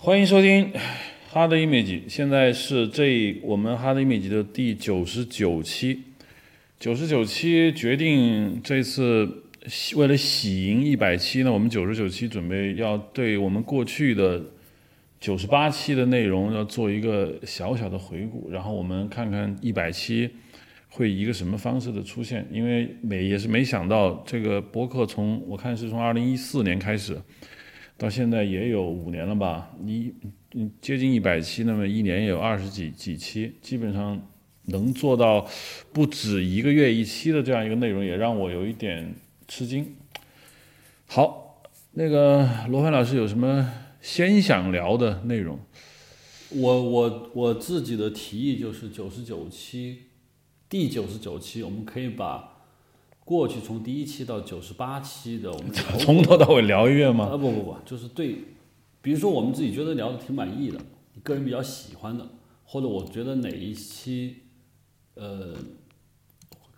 欢迎收听 《哈德 image》，现在是这我们《哈德 image》的第九十九期。九十九期决定这次为了喜迎一百期呢，我们九十九期准备要对我们过去的九十八期的内容要做一个小小的回顾，然后我们看看一百期会以一个什么方式的出现。因为没也是没想到，这个博客从我看是从二零一四年开始。到现在也有五年了吧？一嗯，接近一百期，那么一年也有二十几几期，基本上能做到不止一个月一期的这样一个内容，也让我有一点吃惊。好，那个罗凡老师有什么先想聊的内容？我我我自己的提议就是九十九期，第九十九期，我们可以把。过去从第一期到九十八期的，我们 从头到尾聊一遍吗？啊不不不，就是对，比如说我们自己觉得聊的挺满意的，你个人比较喜欢的，或者我觉得哪一期，呃，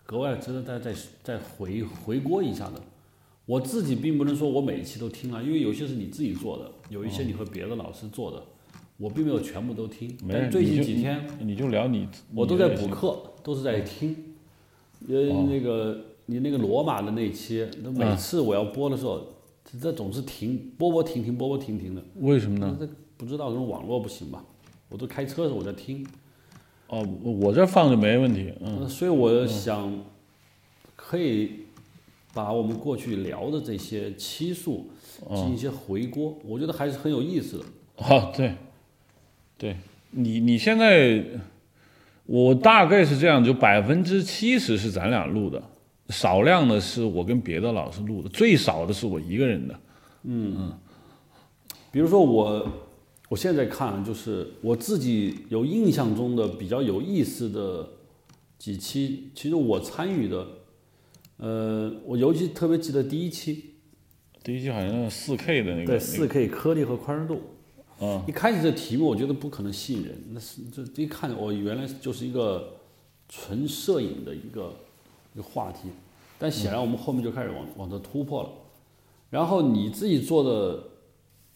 格外值得大家再再回回锅一下的，我自己并不能说我每一期都听了，因为有些是你自己做的，有一些你和别的老师做的，我并没有全部都听。但最近几天你就聊你，我都在补课，都是在听，呃那个。你那个罗马的那期，那每次我要播的时候，这总是停，播播停停，播播停停的。为什么呢？这不知道，可能网络不行吧。我都开车的时候我在听。哦，我这放着没问题。嗯。所以我想，可以把我们过去聊的这些期数进行一些回锅，我觉得还是很有意思的。啊，对。对你，你现在，我大概是这样，就百分之七十是咱俩录的。少量的是我跟别的老师录的，最少的是我一个人的。嗯嗯，比如说我，我现在看就是我自己有印象中的比较有意思的几期，其实我参与的，呃，我尤其特别记得第一期，第一期好像是四 K 的那个，对，四 K 颗粒和宽容度。嗯，一开始这题目我觉得不可能吸引人，那是这一看我原来就是一个纯摄影的一个。一个话题，但显然我们后面就开始往往这突破了。然后你自己做的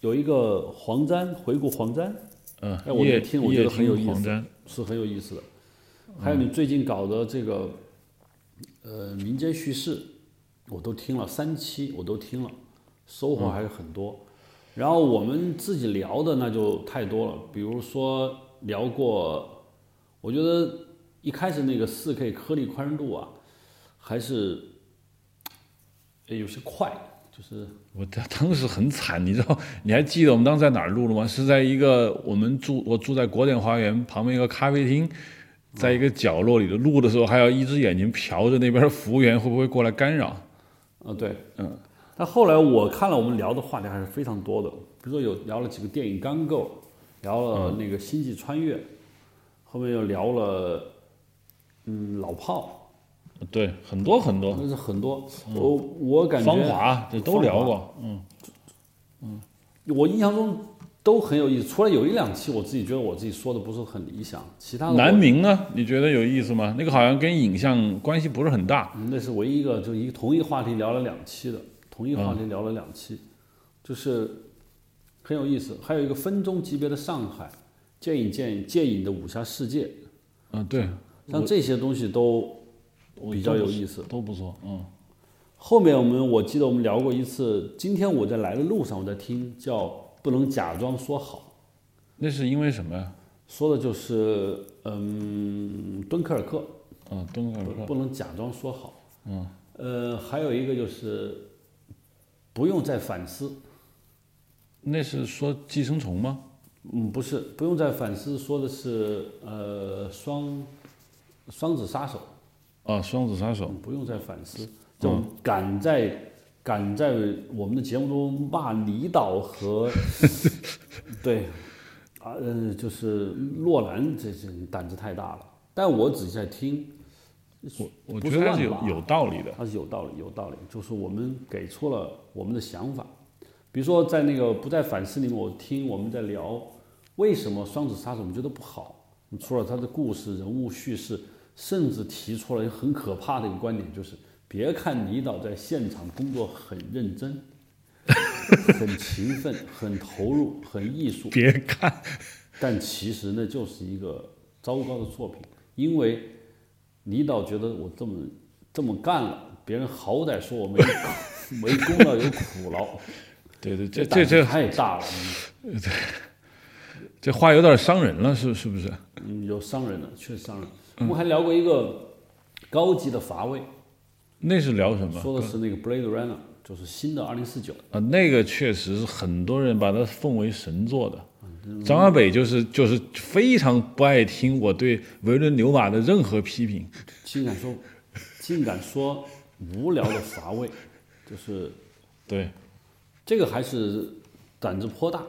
有一个黄簪回顾黄簪，嗯，哎，我听我觉得很有意思，是很有意思的。还有你最近搞的这个呃民间叙事，我都听了三期，我都听了，收获还是很多。然后我们自己聊的那就太多了，比如说聊过，我觉得一开始那个四 K 颗粒宽容度啊。还是，有些快，就是我 当时很惨，你知道？你还记得我们当时在哪儿录了吗？是在一个我们住我住在国典花园旁边一个咖啡厅，在一个角落里的录的时候，还要一只眼睛瞟着那边服务员会不会过来干扰。啊，对，嗯。但后来我看了我们聊的话题还是非常多的，比如说有聊了几个电影刚够，聊了那个星际穿越，后面又聊了嗯老炮。对，很多很多，那是很多。我我感觉芳华这都聊过，嗯嗯，我印象中都很有意思。除了有一两期，我自己觉得我自己说的不是很理想，其他的南明呢？你觉得有意思吗？那个好像跟影像关系不是很大。那是唯一一个，就一同一话题聊了两期的，同一话题聊了两期，就是很有意思。还有一个分钟级别的上海，剑影剑剑影的武侠世界，嗯，对，像这些东西都。比较有意思，都不错。嗯，后面我们我记得我们聊过一次。今天我在来的路上，我在听，叫不能假装说好。那是因为什么呀？说的就是嗯，敦刻尔克。嗯，敦刻尔克。不能假装说好。嗯。呃，还有一个就是不用再反思。那是说寄生虫吗？嗯，不是，不用再反思，说的是呃双双子杀手。啊，双子杀手不用再反思，就敢在敢在我们的节目中骂李导和 对啊，嗯，就是洛兰，这这胆子太大了。但我只是在听，我我觉得是有有道理的，他是有道理，有道理。就是我们给出了我们的想法，比如说在那个不再反思里面，我听我们在聊为什么双子杀手我们觉得不好，除了他的故事、人物叙事。甚至提出了一个很可怕的一个观点，就是别看李导在现场工作很认真，很勤奋、很投入、很艺术，别看，但其实那就是一个糟糕的作品，因为李导觉得我这么这么干了，别人好歹说我没没功劳有苦劳，对对，这这这太大了，这话有点伤人了，是是不是？嗯，有伤人了，确实伤人。我们还聊过一个高级的乏味，那是聊什么？说的是那个 Blade Runner，就是新的二零四九。啊，那个确实是很多人把它奉为神作的。张小北就是就是非常不爱听我对维伦纽瓦的任何批评。竟敢说，竟敢说无聊的乏味，就是对，这个还是胆子颇大，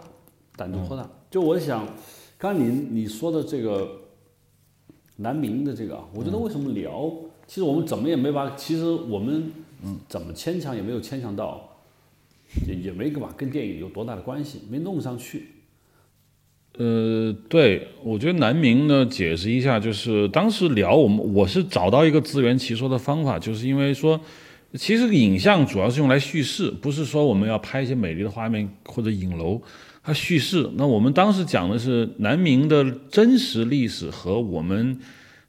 胆子颇大。就我想，刚才你你说的这个南明的这个啊，我觉得为什么聊，其实我们怎么也没把，其实我们怎么牵强也没有牵强到，也也没把跟电影有多大的关系，没弄上去。呃，对，我觉得南明呢，解释一下，就是当时聊我们，我是找到一个自圆其说的方法，就是因为说，其实影像主要是用来叙事，不是说我们要拍一些美丽的画面或者影楼，它叙事。那我们当时讲的是南明的真实历史和我们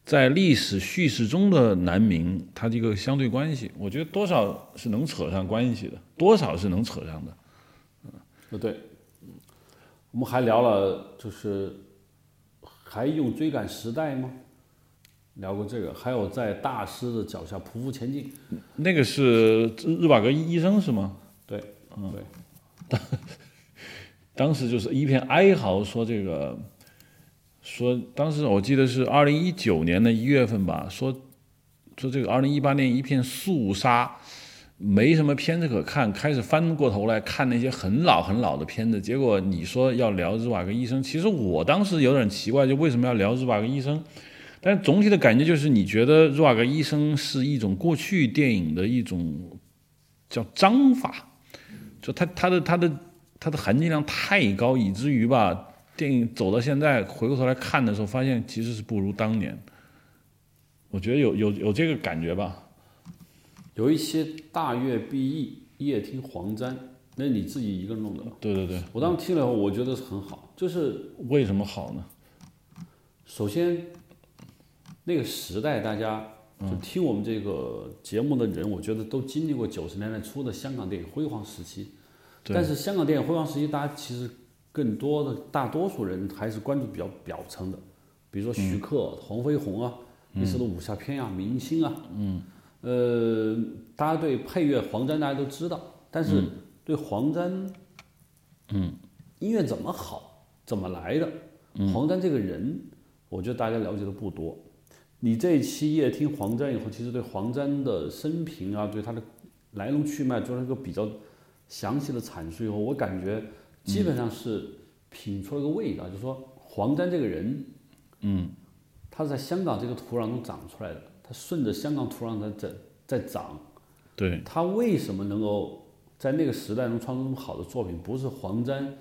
在历史叙事中的南明，它这个相对关系，我觉得多少是能扯上关系的，多少是能扯上的。呃，对，我们还聊了，就是还用追赶时代吗？聊过这个，还有在大师的脚下匍匐前进。那个是日瓦格医生是吗？对，嗯，对，当时就是一片哀嚎，说这个，说当时我记得是二零一九年的一月份吧，说说这个二零一八年一片肃杀，没什么片子可看，开始翻过头来看那些很老很老的片子，结果你说要聊日瓦格医生，其实我当时有点奇怪，就为什么要聊日瓦格医生？但总体的感觉就是，你觉得日瓦格医生是一种过去电影的一种叫章法，就他他的他的它的含金量太高，以至于吧，电影走到现在，回过头来看的时候，发现其实是不如当年。我觉得有有有这个感觉吧。有一些大乐毕役，夜听黄沾，那你自己一个人弄的。对对对，我当时听了以后，我觉得是很好，就是为什么好呢？首先那个时代，大家就听我们这个节目的人，我觉得都经历过九十年代初的香港电影辉煌时期。对。但是香港电影辉煌时期，大家其实更多的大多数人还是关注比较表层的，比如说徐克、黄飞鸿啊，那时候的武侠片啊、明星啊，嗯，呃，大家对配乐黄沾大家都知道，但是对黄沾，嗯，音乐怎么好，怎么来的，黄沾这个人，我觉得大家了解的不多。你这一期夜听黄沾以后，其实对黄沾的生平啊，对他的来龙去脉做了一个比较详细的阐述以后，我感觉基本上是品出了个味道，就是说黄沾这个人，嗯，他是在香港这个土壤中长出来的，他顺着香港土壤在在在长，对，他为什么能够在那个时代能创作那么好的作品？不是黄沾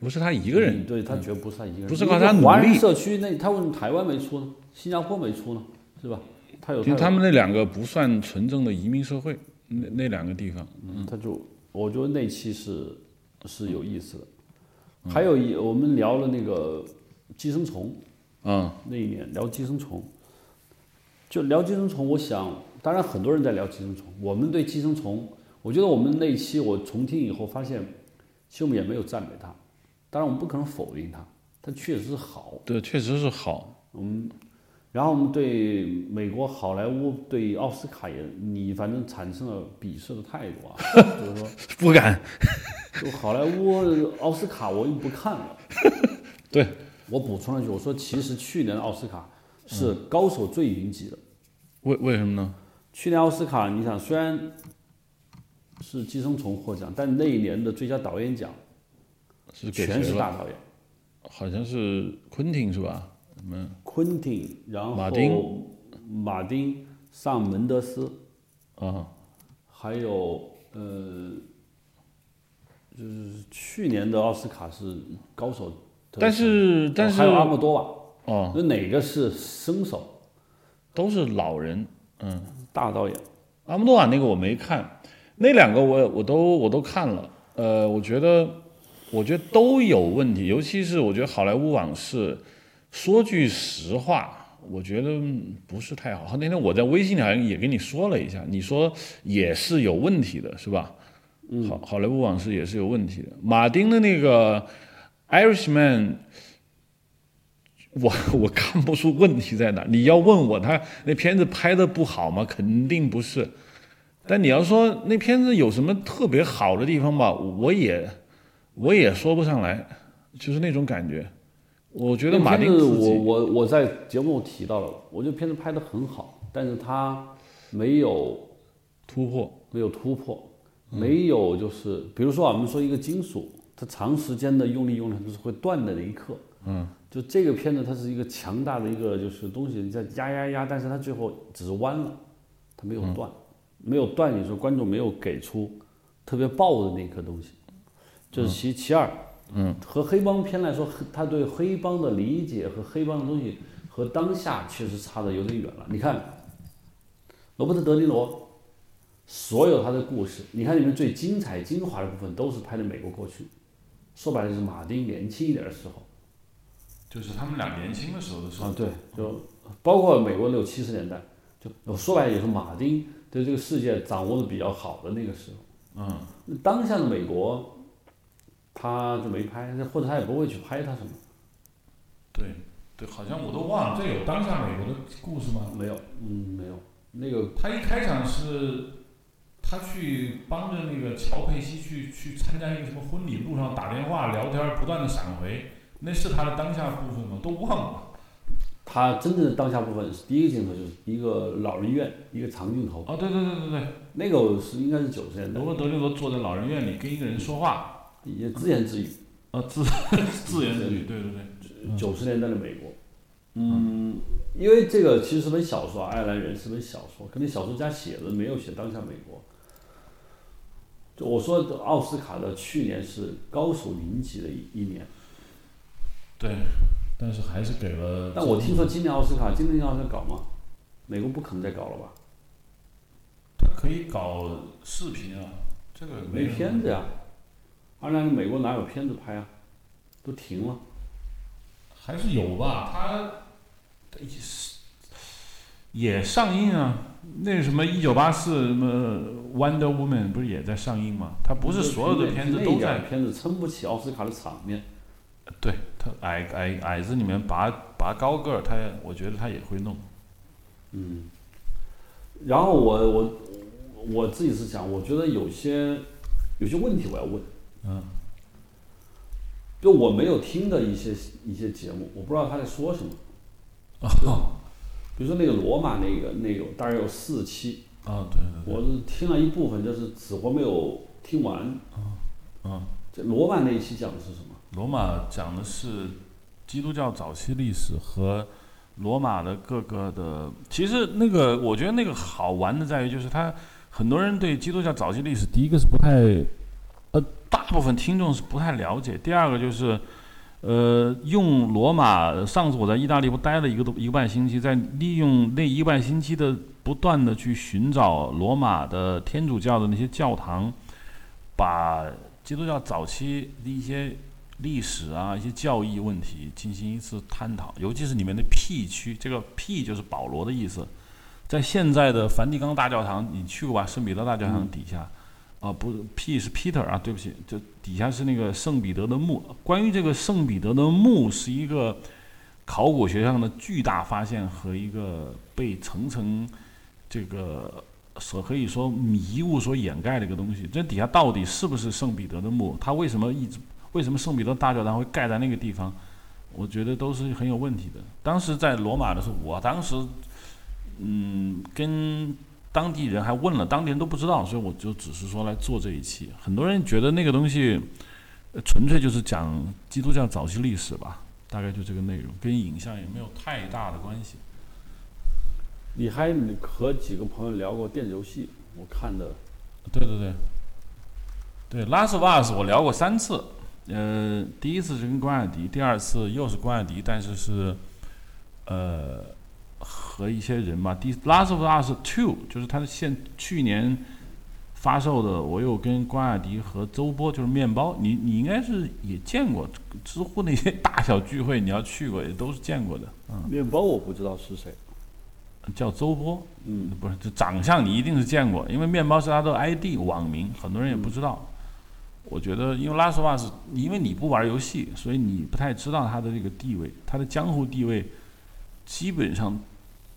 不是他一个人，嗯对他绝不是他一个人，不是靠他努力华人社区那他为什么台湾没出呢？新加坡没出呢？是吧？他有因为他们那两个不算纯正的移民社会，那那两个地方，嗯，他就我觉得那期是是有意思的。还有一我们聊了那个寄生虫，嗯，那一年聊寄生虫，就聊寄生虫，我想，当然很多人在聊寄生虫，我们对寄生虫，我觉得我们那一期我重听以后发现，其实我们也没有赞美它，当然我们不可能否定它，它确实是好。对，确实是好，然后我们对美国好莱坞对奥斯卡也，你反正产生了鄙视的态度啊，就是说，不敢，就好莱坞奥斯卡我又不看了。对，我补充了一句，我说其实去年的奥斯卡是高手最云集的。为为什么呢？去年奥斯卡，你想虽然是《寄生虫》获奖，但那一年的最佳导演奖是全？是大导演，好像是昆汀是吧？嗯，昆汀，然后马丁。马丁、萨姆门德斯，啊，还有呃，就是去年的奥斯卡是高手但是但是还有阿莫多瓦，哦，那哪个是生手？都是老人，嗯，大导演？阿莫多瓦那个我没看，那两个我我都我都看了，呃，我觉得我觉得都有问题，尤其是我觉得《好莱坞往事》，说句实话，我觉得不是太好。那天我在微信里好像也跟你说了一下，你说也是有问题的，是吧？好，好莱坞往事也是有问题的。马丁的那个《Irishman》，我我看不出问题在哪。你要问我他那片子拍的不好吗？肯定不是。但你要说那片子有什么特别好的地方吧，我也我也说不上来，就是那种感觉。我觉得马丁我我我在节目提到了，我觉得片子拍的很好，但是他没有突破，没有突破。没有，就是比如说，啊我们说一个金属，它长时间的用力用力，它是会断的那一刻。嗯，就这个片子，它是一个强大的一个就是东西，你在压压压，但是它最后只是弯了，它没有断，没有断。你说观众没有给出特别爆的那一刻东西，这是其其二。嗯，和黑帮片来说，他对黑帮的理解和黑帮的东西和当下确实差的有点远了。你看，罗伯特·德尼罗。所有他的故事，你看里面最精彩、精华的部分都是拍的美国过去，说白了就是马丁年轻一点的时候，就是他们俩年轻的时候的时候。啊，对，就包括美国六七十年代，就说白了也是马丁对这个世界掌握的比较好的那个时候。嗯。当下的美国，他就没拍，或者他也不会去拍他什么。对，对，好像我都忘了，这有当下美国的故事吗？没有，嗯，没有。那个他一开场是。他去帮着那个乔佩西去去参加一个什么婚礼，路上打电话聊天，不断的闪回，那是他的当下部分吗？都忘了。他真正的当下部分是第一个镜头，就是一个老人院，一个长镜头。哦，对对对对对，那个是应该是九十年代。罗伯德尼罗坐在老人院里跟一个人说话，也自言自语。啊，自 自言自语，对对对。九十年代的美国。嗯，因为这个其实是本小说，爱尔兰人是本小说，可能小说家写的没有写当下美国。就我说的奥斯卡的去年是高手云集的一一年，对，但是还是给了。但我听说今年奥斯卡，今年要再搞吗？美国不可能再搞了吧？他可以搞视频啊，这个没片子呀。二战美国哪有片子拍啊？都停了。还是有吧，他也上映啊。那什么一九八四什么 Wonder Woman 不是也在上映吗？他不是所有的片子都在。片子撑不起奥斯卡的场面。对他矮矮矮子里面拔拔高个儿，他我觉得他也会弄。嗯。然后我我我自己是想，我觉得有些有些问题我要问。嗯。就我没有听的一些一些节目，我不知道他在说什么。哦。比如说那个罗马那个那个大概有四期啊，对对我是听了一部分，就是死活没有听完。啊啊，这罗马那一期讲的是什么？罗马讲的是基督教早期历史和罗马的各个的。其实那个我觉得那个好玩的在于，就是他很多人对基督教早期历史，第一个是不太，呃，大部分听众是不太了解。第二个就是。呃，用罗马，上次我在意大利不待了一个多一个半星期，在利用那一个半星期的不断的去寻找罗马的天主教的那些教堂，把基督教早期的一些历史啊、一些教义问题进行一次探讨，尤其是里面的 P 区，这个 P 就是保罗的意思，在现在的梵蒂冈大教堂，你去过吧？圣彼得大教堂底下。啊，不是 P 是 Peter 啊，对不起，就底下是那个圣彼得的墓。关于这个圣彼得的墓，是一个考古学上的巨大发现和一个被层层这个所可以说迷雾所掩盖的一个东西。这底下到底是不是圣彼得的墓？他为什么一直为什么圣彼得大教堂会盖在那个地方？我觉得都是很有问题的。当时在罗马的时候，我当时嗯跟。当地人还问了，当地人都不知道，所以我就只是说来做这一期。很多人觉得那个东西，纯粹就是讲基督教早期历史吧，大概就这个内容，跟影像也没有太大的关系。你还和几个朋友聊过电子游戏？我看的。对对对。对，拉斯瓦斯我聊过三次，呃，第一次是跟关雅迪，第二次又是关雅迪，但是是，呃。和一些人嘛，第《Last of Us Two》就是他的现去年发售的，我有跟关雅迪和周波，就是面包，你你应该是也见过，知乎那些大小聚会，你要去过也都是见过的。嗯，面包我不知道是谁，叫周波，嗯，不是，这长相你一定是见过，因为面包是他的 ID 网名，很多人也不知道。我觉得，因为拉斯瓦是，因为你不玩游戏，所以你不太知道他的这个地位，他的江湖地位基本上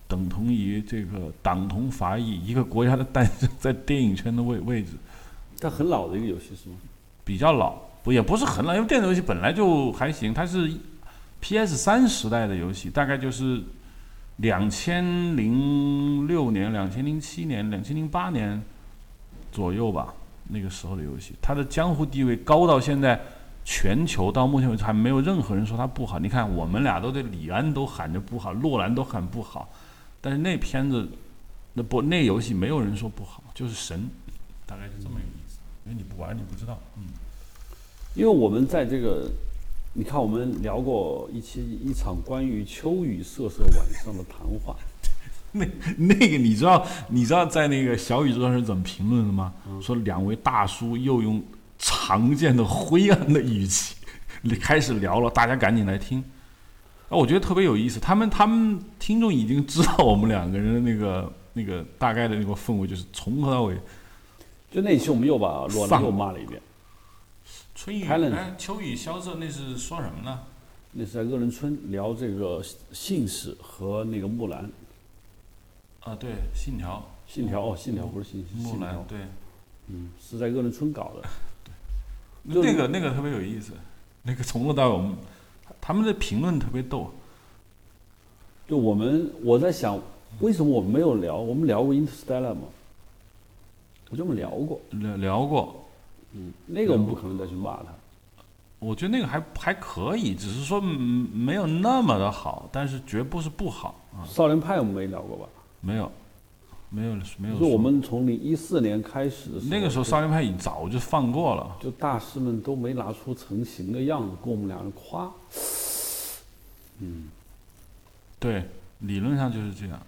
等同于这个党同伐异，一个国家的诞生在电影圈的位位置。它很老的一个游戏是吗？比较老，不也不是很老，因为电子游戏本来就还行，它是 PS 三时代的游戏，大概就是两千零六年、两千零七年、两千零八年左右吧。那个时候的游戏，它的江湖地位高到现在，全球到目前为止还没有任何人说它不好。你看，我们俩都对李安都喊着不好，洛兰都喊不好，但是那片子，那不那游戏没有人说不好，就是神，大概是这么一个意思。因为你不玩，你不知道。嗯，因为我们在这个，你看我们聊过一期一场关于秋雨瑟瑟晚上的谈话。那那个你知道你知道在那个小宇宙上是怎么评论的吗？说两位大叔又用常见的灰暗的语气 开始聊了，大家赶紧来听。啊，我觉得特别有意思。他们他们听众已经知道我们两个人的那个那个大概的那个氛围，就是从头到尾。就那期我们又把罗兰又骂了一遍。春雨哎，秋雨萧瑟，那是说什么呢？那是在鄂伦春聊这个姓氏和那个木兰。啊，对，信条，信条哦，信条不是信木兰，对，嗯，是在鄂伦春搞的，对，那个那个特别有意思，那个从头到尾，我们他们的评论特别逗，就我们我在想，为什么我们没有聊？我们聊过《Interstellar》吗？我就我们聊过，聊聊过，嗯，那个我们不可能再去骂他，我觉得那个还还可以，只是说没有那么的好，但是绝不是不好啊。少年派我们没聊过吧？没有，没有，没有。说我们从零一四年开始那个时候少年派已经早就放过了，就大师们都没拿出成型的样子供我们两人夸。嗯，对，理论上就是这样。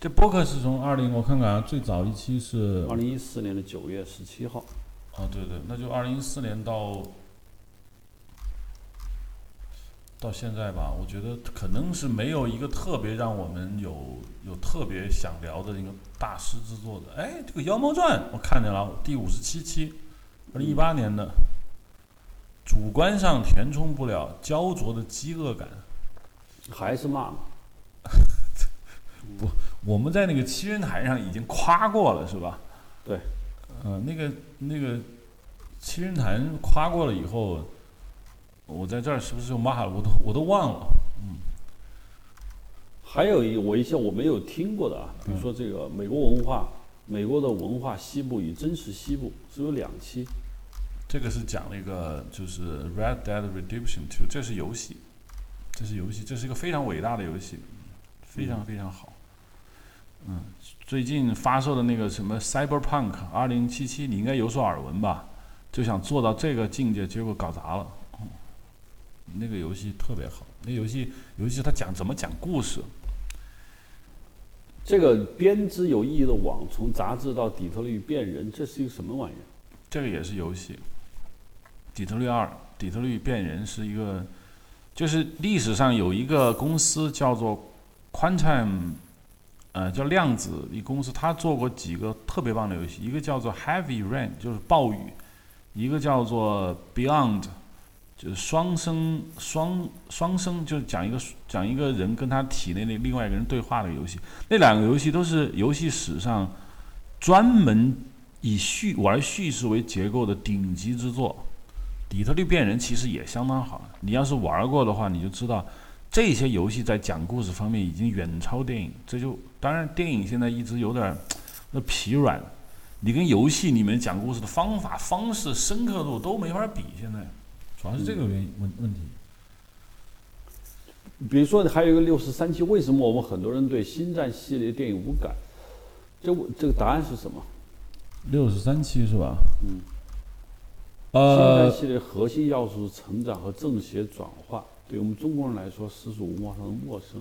这播客是从二零，我看看啊，最早一期是二零一四年的九月十七号。哦，对对，那就二零一四年到。到现在吧，我觉得可能是没有一个特别让我们有有特别想聊的一个大师之作的。哎，这个《妖猫传》我看见了，第五十七期，二零一八年的，主观上填充不了焦灼的饥饿感，还是骂吗？不，我们在那个七人台上已经夸过了，是吧？对，呃，那个那个七人台夸过了以后。我在这儿是不是就骂了？我都我都忘了。嗯，还有一我一些我没有听过的啊，比如说这个美国文化，美国的文化西部与真实西部是有两期。这个是讲了一个就是《Red Dead Redemption Two》，这是游戏，这是游戏，这是一个非常伟大的游戏，非常非常好。嗯，最近发售的那个什么《Cyberpunk 二零七七》，你应该有所耳闻吧？就想做到这个境界，结果搞砸了。那个游戏特别好，那游戏游戏它讲怎么讲故事？这个编织有意义的网，从杂志到底特律变人，这是一个什么玩意儿？这个也是游戏。底特律二，底特律变人是一个，就是历史上有一个公司叫做 Quantum，呃，叫量子一公司，他做过几个特别棒的游戏，一个叫做 Heavy Rain，就是暴雨；一个叫做 Beyond。就是双生双双生，就是讲一个讲一个人跟他体内的另外一个人对话的游戏。那两个游戏都是游戏史上专门以叙玩叙事为结构的顶级之作。底特律变人其实也相当好，你要是玩过的话，你就知道这些游戏在讲故事方面已经远超电影。这就当然电影现在一直有点那疲软，你跟游戏里面讲故事的方法方式深刻度都没法比。现在。主要是这个原因问问题，比如说还有一个六十三期，为什么我们很多人对星战系列电影无感？这这个答案是什么？六十三期是吧？嗯。呃，星战系列核心要素是成长和正邪转化，对我们中国人来说，世俗文化上的陌生。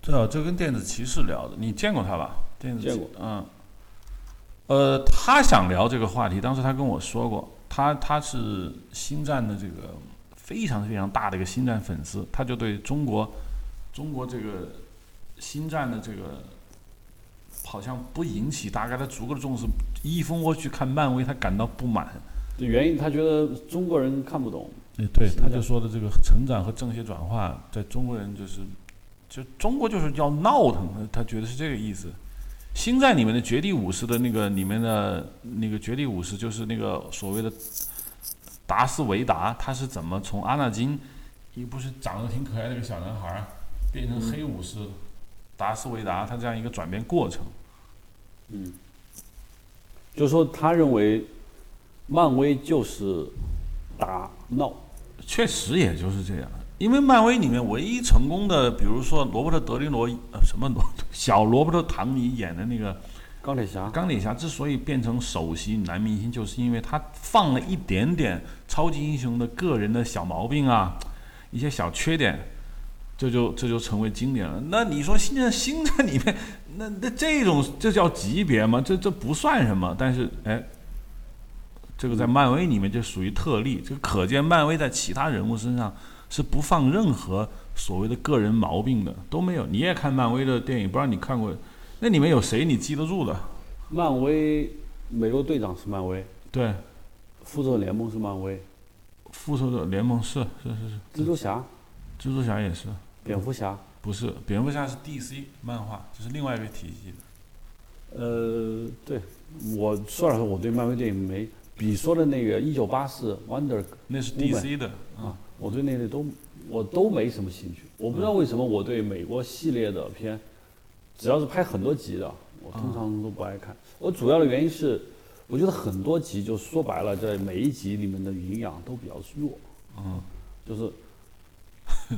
这这跟电子骑士聊的，你见过他吧？电子见过，嗯。呃，他想聊这个话题，当时他跟我说过，他他是星战的这个非常非常大的一个星战粉丝，他就对中国中国这个星战的这个好像不引起大家的足够的重视，一蜂窝去看漫威，他感到不满。这原因他觉得中国人看不懂。哎，对，他就说的这个成长和正邪转化，在中国人就是，就中国就是要闹腾，他觉得是这个意思。星战里面的绝地武士的那个里面的那个绝地武士，就是那个所谓的达斯维达，他是怎么从阿纳金一不是长得挺可爱的一个小男孩，变成黑武士达斯维达，他这样一个转变过程。嗯，就说他认为漫威就是打闹。确实也就是这样，因为漫威里面唯一成功的，比如说罗伯特·德尼罗，呃，什么罗小罗伯特·唐尼演的那个钢铁侠，钢铁侠之所以变成首席男明星，就是因为他放了一点点超级英雄的个人的小毛病啊，一些小缺点，这就这就成为经典了。那你说现在星战里面，那那这种这叫级别吗？这这不算什么，但是哎。这个在漫威里面就属于特例，这个可见漫威在其他人物身上是不放任何所谓的个人毛病的，都没有。你也看漫威的电影，不知道你看过，那里面有谁你记得住的？漫威，美国队长是漫威，对，复仇者联盟是漫威，复仇者联盟是是是是，蜘蛛侠，蜘蛛侠也是，蝙蝠侠不是，蝙蝠侠是 DC 漫画，这是另外一个体系的。呃，对，我说老实话，我对漫威电影没。比说的那个一九八四 Wonder，那是 DC 的啊，我对那类都我都没什么兴趣。我不知道为什么我对美国系列的片，只要是拍很多集的，我通常都不爱看。我主要的原因是，我觉得很多集就说白了，在每一集里面的营养都比较弱。嗯，就是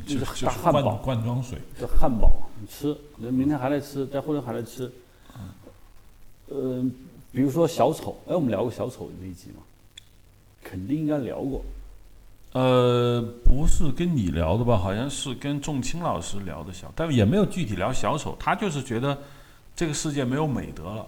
就是大汉堡罐装水，这汉堡你吃，那明天还来吃，再后天还来吃。嗯。比如说小丑，哎，我们聊过小丑那一集吗？肯定应该聊过。呃，不是跟你聊的吧？好像是跟仲青老师聊的小，但也没有具体聊小丑。他就是觉得这个世界没有美德了。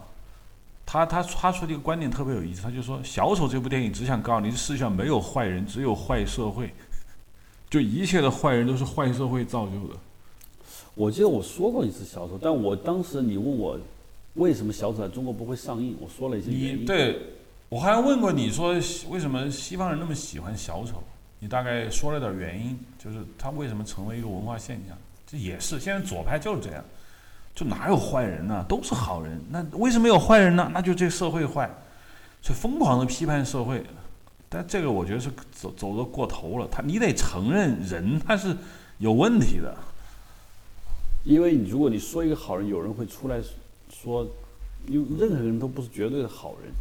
他他他说的一个观点特别有意思，他就说小丑这部电影只想告诉你，世界上没有坏人，只有坏社会，就一切的坏人都是坏社会造就的。我记得我说过一次小丑，但我当时你问我。为什么小丑在中国不会上映？我说了一些原因。对，我还问过你说为什么西方人那么喜欢小丑？你大概说了点原因，就是他为什么成为一个文化现象？这也是现在左派就是这样，就哪有坏人呢？都是好人。那为什么有坏人呢？那就这社会坏，所以疯狂的批判社会。但这个我觉得是走走的过头了。他你得承认人他是有问题的，因为你如果你说一个好人，有人会出来。说，因为任何人都不是绝对的好人，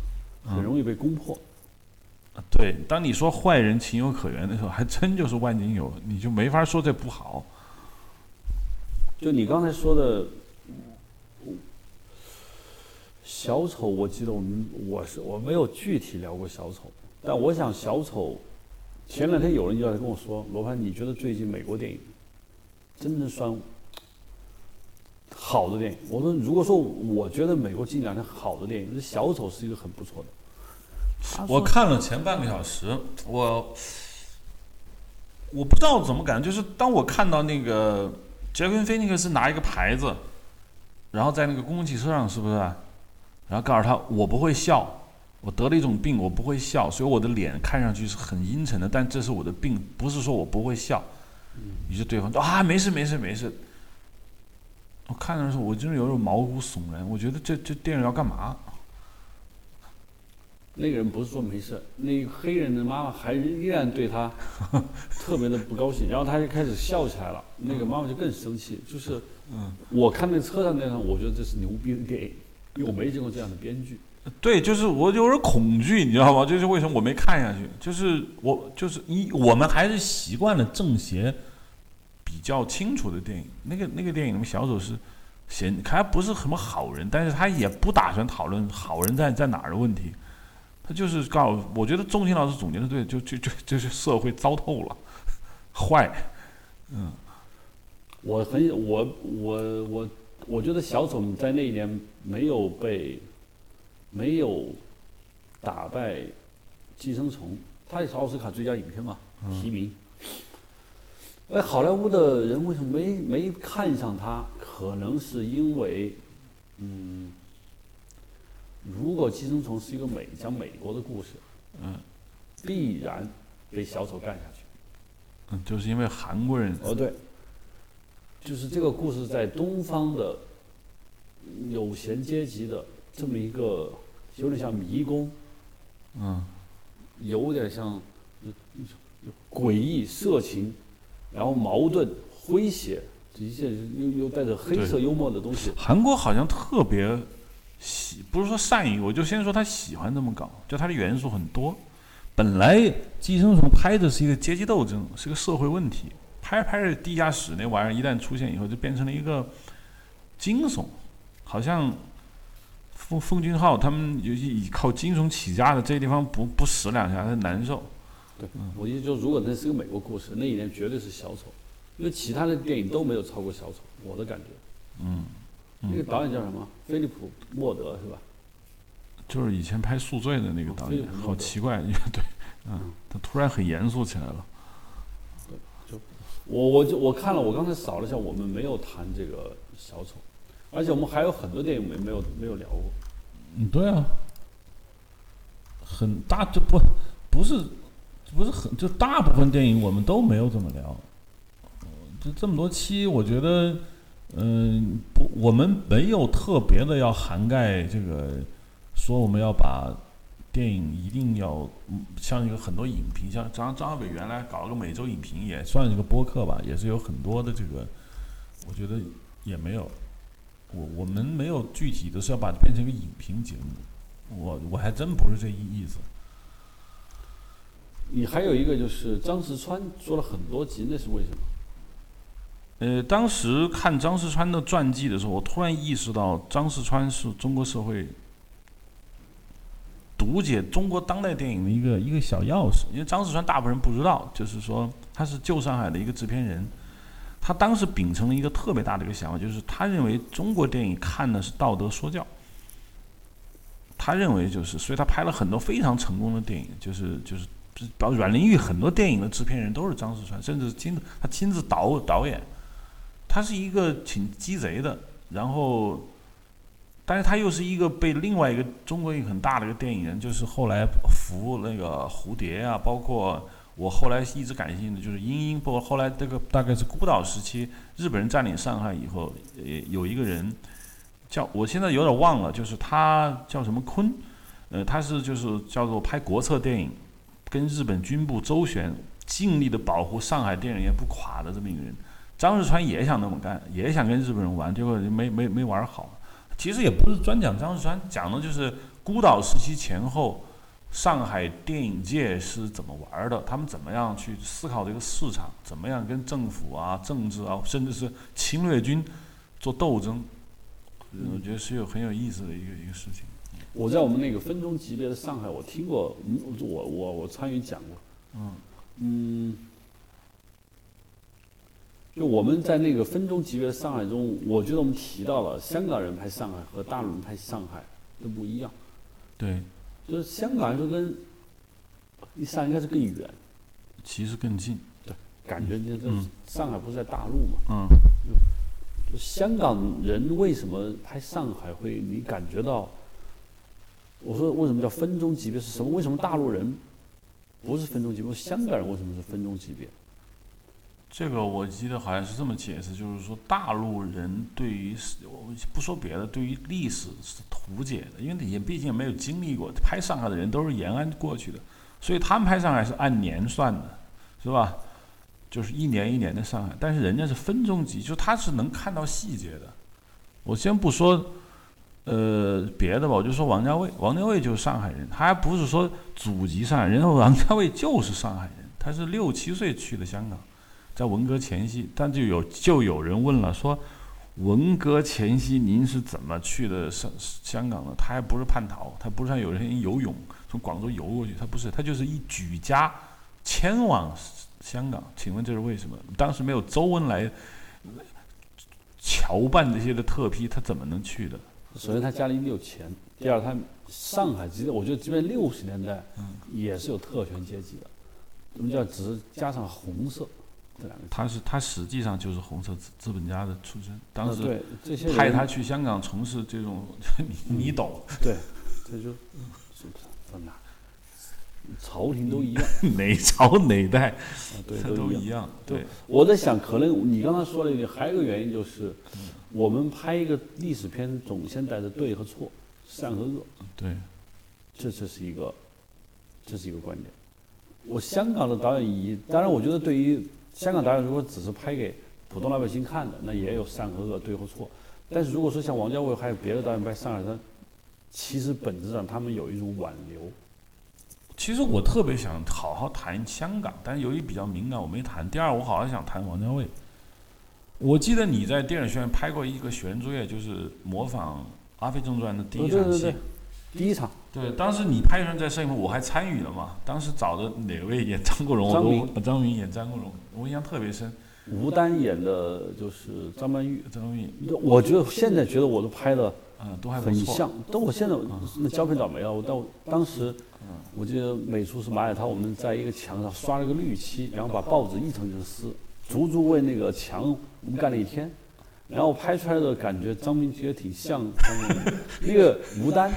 很容易被攻破。对，当你说坏人情有可原的时候，还真就是万金油，你就没法说这不好。就你刚才说的，小丑，我记得我们我是我没有具体聊过小丑，但我想小丑，前两天有人就来跟我说，罗盘，你觉得最近美国电影真正算？好的电影，我说，如果说我觉得美国近两年好的电影，这小丑是一个很不错的。我看了前半个小时，我我不知道怎么感，就是当我看到那个杰昆菲尼克斯拿一个牌子，然后在那个公共汽车上，是不是？然后告诉他，我不会笑，我得了一种病，我不会笑，所以我的脸看上去是很阴沉的，但这是我的病，不是说我不会笑。于是对方说啊，没事没事没事。我看的时候，我真是有种毛骨悚然。我觉得这这电影要干嘛？那个人不是说没事，那个黑人的妈妈还依然对他 特别的不高兴，然后他就开始笑起来了。那个妈妈就更生气，就是，嗯我看那车上那场，我觉得这是牛逼的电影，因为我没见过这样的编剧。对，就是我有点恐惧，你知道吗？就是为什么我没看下去？就是我就是一，我们还是习惯了正邪。比较清楚的电影，那个那个电影里面小丑是嫌他不是什么好人，但是他也不打算讨论好人在在哪儿的问题，他就是告诉，我觉得钟情老师总结的对，就就就就是社会糟透了，坏，嗯，我很我我我我觉得小丑在那一年没有被没有打败《寄生虫》，他也是奥斯卡最佳影片嘛，提名。哎，好莱坞的人为什么没没看上他？可能是因为，嗯，如果《寄生虫》是一个美讲美国的故事，嗯，必然被小丑干下去。嗯，就是因为韩国人哦，对，就是这个故事在东方的有闲阶级的这么一个，有点像迷宫，嗯。有点像呃诡异、色情，然后矛盾、诙谐，一切又又带着黑色幽默的东西。韩国好像特别喜，不是说善于，我就先说他喜欢这么搞，就他的元素很多。本来《寄生虫》拍的是一个阶级斗争，是个社会问题，拍着拍着地下室那玩意儿一旦出现以后，就变成了一个惊悚，好像奉奉俊昊他们尤其以靠惊悚起家的这些地方不不死两下他难受。对，我意思就是，如果那是个美国故事，那一年绝对是小丑，因为其他的电影都没有超过小丑，我的感觉。嗯，那个导演叫什么？菲利普·莫德是吧？就是以前拍《宿醉》的那个导演，好奇怪，对，嗯，他突然很严肃起来了。我我就我看了，我刚才扫了一下，我们没有谈这个小丑，而且我们还有很多电影没没有没有聊过。嗯，对啊，很大就不不是不是很就大部分电影我们都没有怎么聊。就这么多期，我觉得，嗯，不，我们没有特别的要涵盖这个，说我们要把电影一定要像一个很多影评，像张张小北原来搞了个每周影评，也算一个播客吧，也是有很多的这个，我觉得也没有，我我们没有具体的是要把它变成一个影评节目，我我还真不是这意意思。你还有一个就是张石川做了很多集，那是为什么？呃，当时看张世川的传记的时候，我突然意识到张世川是中国社会读解中国当代电影的一个一个小钥匙。因为张世川大部分人不知道，就是说他是旧上海的一个制片人，他当时秉承了一个特别大的一个想法，就是他认为中国电影看的是道德说教。他认为就是，所以他拍了很多非常成功的电影，就是就是，包括阮玲玉很多电影的制片人都是张世川，甚至亲他亲自导导演。他是一个挺鸡贼的，然后，但是他又是一个被另外一个中国一个很大的一个电影人，就是后来扶那个蝴蝶啊，包括我后来一直感兴趣的就是英英，包括后来这个大概是孤岛时期，日本人占领上海以后，呃，有一个人叫我现在有点忘了，就是他叫什么坤，呃，他是就是叫做拍国策电影，跟日本军部周旋，尽力的保护上海电影业不垮的这么一个人。张日川也想那么干，也想跟日本人玩，结果没没没玩好。其实也不是专讲张日川，讲的就是孤岛时期前后，上海电影界是怎么玩的，他们怎么样去思考这个市场，怎么样跟政府啊、政治啊，甚至是侵略军做斗争。我觉得是有很有意思的一个一个事情。我在我们那个分钟级别的上海，我听过，我我我参与讲过。嗯嗯。就我们在那个分钟级别的上海中，我觉得我们提到了香港人拍上海和大陆人拍上海都不一样。对，就是香港来说跟上应该是更远，其实更近。对，感觉就是上海不是在大陆嘛？嗯。就香港人为什么拍上海会你感觉到？我说为什么叫分钟级别是什么？为什么大陆人不是分钟级别？香港人为什么是分钟级别？这个我记得好像是这么解释，就是说大陆人对于我们不说别的，对于历史是图解的，因为也毕竟没有经历过。拍上海的人都是延安过去的，所以他们拍上海是按年算的，是吧？就是一年一年的上海，但是人家是分钟级，就他是能看到细节的。我先不说呃别的吧，我就说王家卫，王家卫就是上海人，他还不是说祖籍上海人，王家卫就是上海人，他是六七岁去的香港。在文革前夕，但就有就有人问了，说文革前夕您是怎么去的香香港的？他还不是叛逃，他不是像有人游泳从广州游过去，他不是，他就是一举家迁往香港。请问这是为什么？当时没有周恩来侨办这些的特批，他怎么能去的？首先他家里没有钱，第二他上海，其实我觉得即便六十年代，也是有特权阶级的。我们叫只加上红色。他是他实际上就是红色资资本家的出身，当时派他去香港从事这种，你你懂，对，他就就是在哪？朝廷都一样，哪朝哪代啊对，都都一样。一样，对，我在想，可能你刚才说了一点，还有一个原因就是，我们拍一个历史片，总先带着对和错、善和恶，对，这这是一个，这是一个观点。我香港的导演以，当然我觉得对于香港导演，如果只是拍给普通老百姓看的，那也有善和恶、对和错。但是如果说像王家卫还有别的导演拍上海滩，其实本质上他们有一种挽留。其实我特别想好好谈香港，但是由于比较敏感，我没谈。第二，我好好想谈王家卫。我记得你在电影学院拍过一个学员作业，就是模仿《阿飞正传》的第一场戏。哦对对对，第一场对，当时你拍摄在摄影棚，我还参与了嘛。当时找的哪位演张国荣？张明张明演张国荣，我印象特别深。吴丹演的就是张曼玉，张曼玉，我觉得现在觉得我都拍的嗯，都还不很。像，但我现在那胶片早没了。我到当时，我记得美术是马海涛，我们在一个墙上刷了个绿漆，然后把报纸一层一层撕，足足为那个墙我们干了一天。然后拍出来的感觉，张明其实挺像张明的 那个吴丹，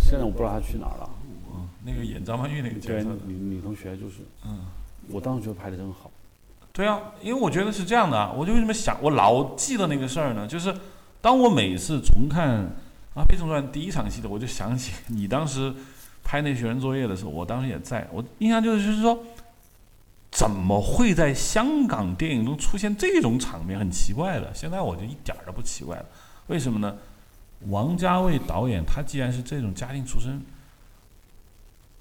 现在我不知道他去哪儿了。嗯，那个演张曼玉那个角对色，，女女同学就是，嗯。我当时觉得拍的真好。对啊，因为我觉得是这样的啊，我就为什么想我老记得那个事儿呢？就是当我每次重看《阿飞正传》第一场戏的，我就想起你当时拍那学生作业的时候，我当时也在，我印象就是就是说，怎么会在香港电影中出现这种场面，很奇怪的。现在我就一点儿都不奇怪了，为什么呢？王家卫导演他既然是这种家庭出身，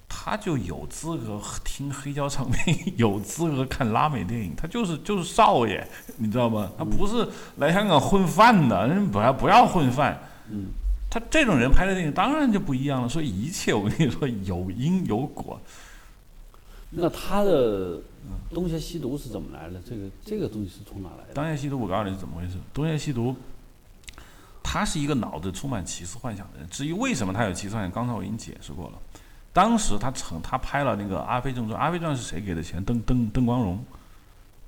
他就有资格听黑胶唱片，有资格看拉美电影，他就是 就是少爷，你知道吗？他不是来香港混饭的，人不要不要混饭。嗯，他这种人拍的电影当然就不一样了。所以一切我跟你说有因有果。那他的东邪西毒是怎么来的？这个这个东西是从哪来的？东邪西毒，我告诉你是怎么回事。东邪西毒，他是一个脑子充满奇思幻想的人。至于为什么他有奇思幻想，刚才我已经解释过了。当时他成他拍了那个《阿飞正传》，《阿飞正传》是谁给的钱？邓邓邓光荣，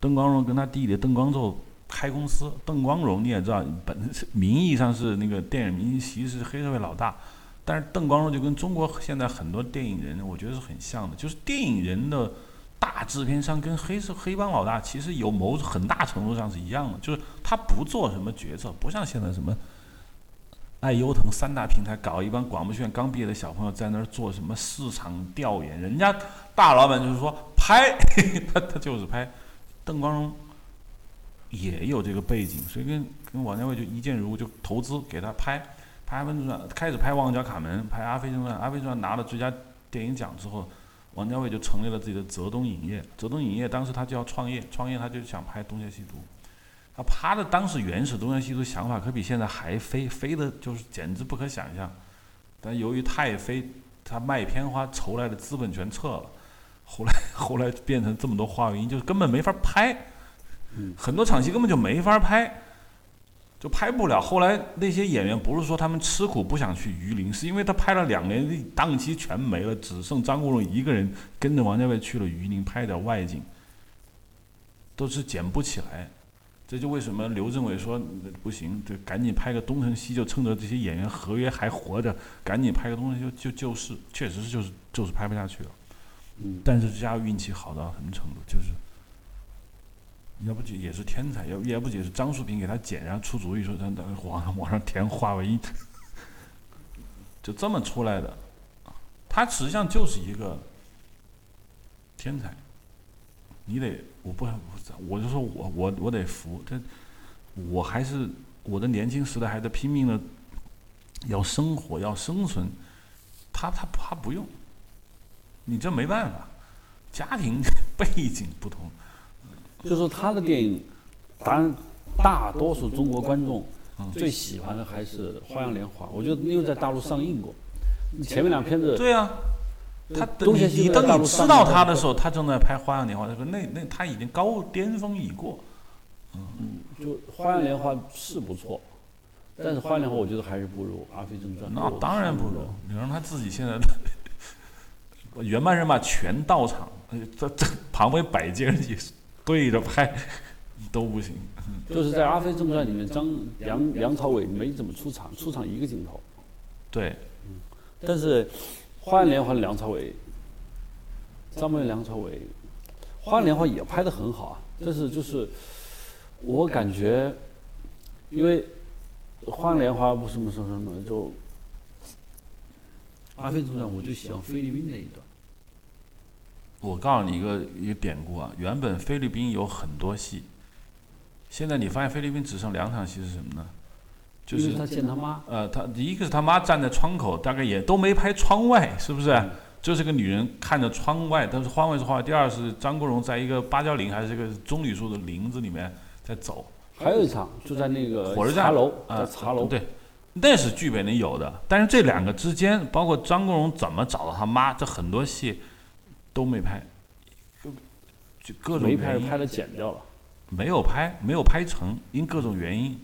邓光荣跟他弟弟邓光宙开公司。邓光荣你也知道，本名义上是那个电影明星，其实是黑社会老大。但是邓光荣就跟中国现在很多电影人，我觉得是很像的，就是电影人的大制片商跟黑社黑帮老大其实有某很大程度上是一样的，就是他不做什么决策，不像现在什么爱优腾三大平台搞一帮广播学院刚毕业的小朋友在那儿做什么市场调研，人家大老板就是说拍，他他就是拍。邓光荣也有这个背景，所以跟跟王家卫就一见如故，就投资给他拍。拍《阿飞正传》，开始拍《旺角卡门》，拍《阿飞正传》，《阿飞正传》拿了最佳电影奖之后，王家卫就成立了自己的泽东影业。泽东影业当时他就要创业，创业他就想拍《东邪西毒》。他他的当时原始《东邪西毒》想法可比现在还飞，飞的就是简直不可想象。但由于太飞，他卖片花筹来的资本全撤了，后来后来变成这么多话音，就是根本没法拍，很多场戏根本就没法拍。就拍不了。后来那些演员不是说他们吃苦不想去榆林，是因为他拍了两年，档期全没了，只剩张国荣一个人跟着王家卫去了榆林拍点外景，都是捡不起来。这就为什么刘政委说不行，就赶紧拍个《东成西就》，趁着这些演员合约还活着，赶紧拍个《东成西就》就就是，确实是就是就是拍不下去了。嗯，但是这家伙运气好到什么程度？就是，要不就也是天才，要要不也是张树平给他剪，然后出主意说让让往上往上填华为一，就这么出来的。他实际上就是一个天才，你得我不我就说我我我得服这，我还是我的年轻时代还在拼命的要生活要生存，他他他不用。你这没办法，家庭 背景不同。就是他的电影，当然大多数中国观众最喜欢的还是《花样年华》，我觉得因为在大陆上映过，前面两片子，对啊，他东邪你你西毒在大等你知道他的时候，他正在拍《花样年华》的时候，那那他已经高巅峰已过。嗯就《花样年华》是不错，但是《花样年华》我觉得还是不如《阿飞正传》。那当然不如，你让他自己现在，原班人马全到场，这这旁边摆件人对着拍都不行。就是在《阿飞正传》里面，张梁梁朝伟没怎么出场，出场一个镜头。对，但是《花样年华》的梁朝伟，张曼玉、梁朝伟，《花样年华》也拍得很好啊。但是就是我感觉，因为《花样年华》不是什么什么什么，就《阿飞组长》，我就喜欢菲律宾那一段。我告诉你一个一个典故啊，原本菲律宾有很多戏，现在你发现菲律宾只剩两场戏是什么呢？就是他见他妈。呃，他第一个是他妈站在窗口，大概也都没拍窗外，是不是？就是个女人看着窗外，但是窗外是画。第二是张国荣在一个芭蕉林还是一个棕榈树的林子里面在走。还有一场就在那个火车茶楼啊，茶楼。对，那是剧本里有的。但是这两个之间，包括张国荣怎么找到他妈，这很多戏都没拍，就各种没拍，拍了剪掉了。没有拍，没有拍成，因各种原因。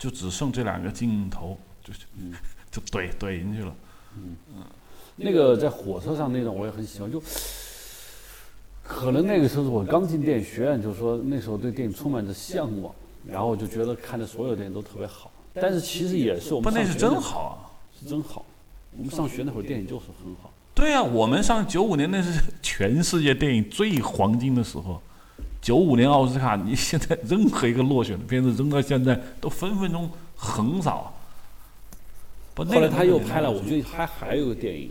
就只剩这两个镜头，就 就怼怼进去了。嗯嗯，那个在火车上那段我也很喜欢，就可能那个时候我刚进电影学院，就是说那时候对电影充满着向往，然后就觉得看的所有电影都特别好。但是其实也是我们不那是真好啊，是真好。我们上学那会儿电影就是很好。对呀，我们上九五年那是全世界电影最黄金的时候。九五年奥斯卡，你现在任何一个落选的片子扔到现在都分分钟横扫。后来他又拍了，我觉得还还有个电影，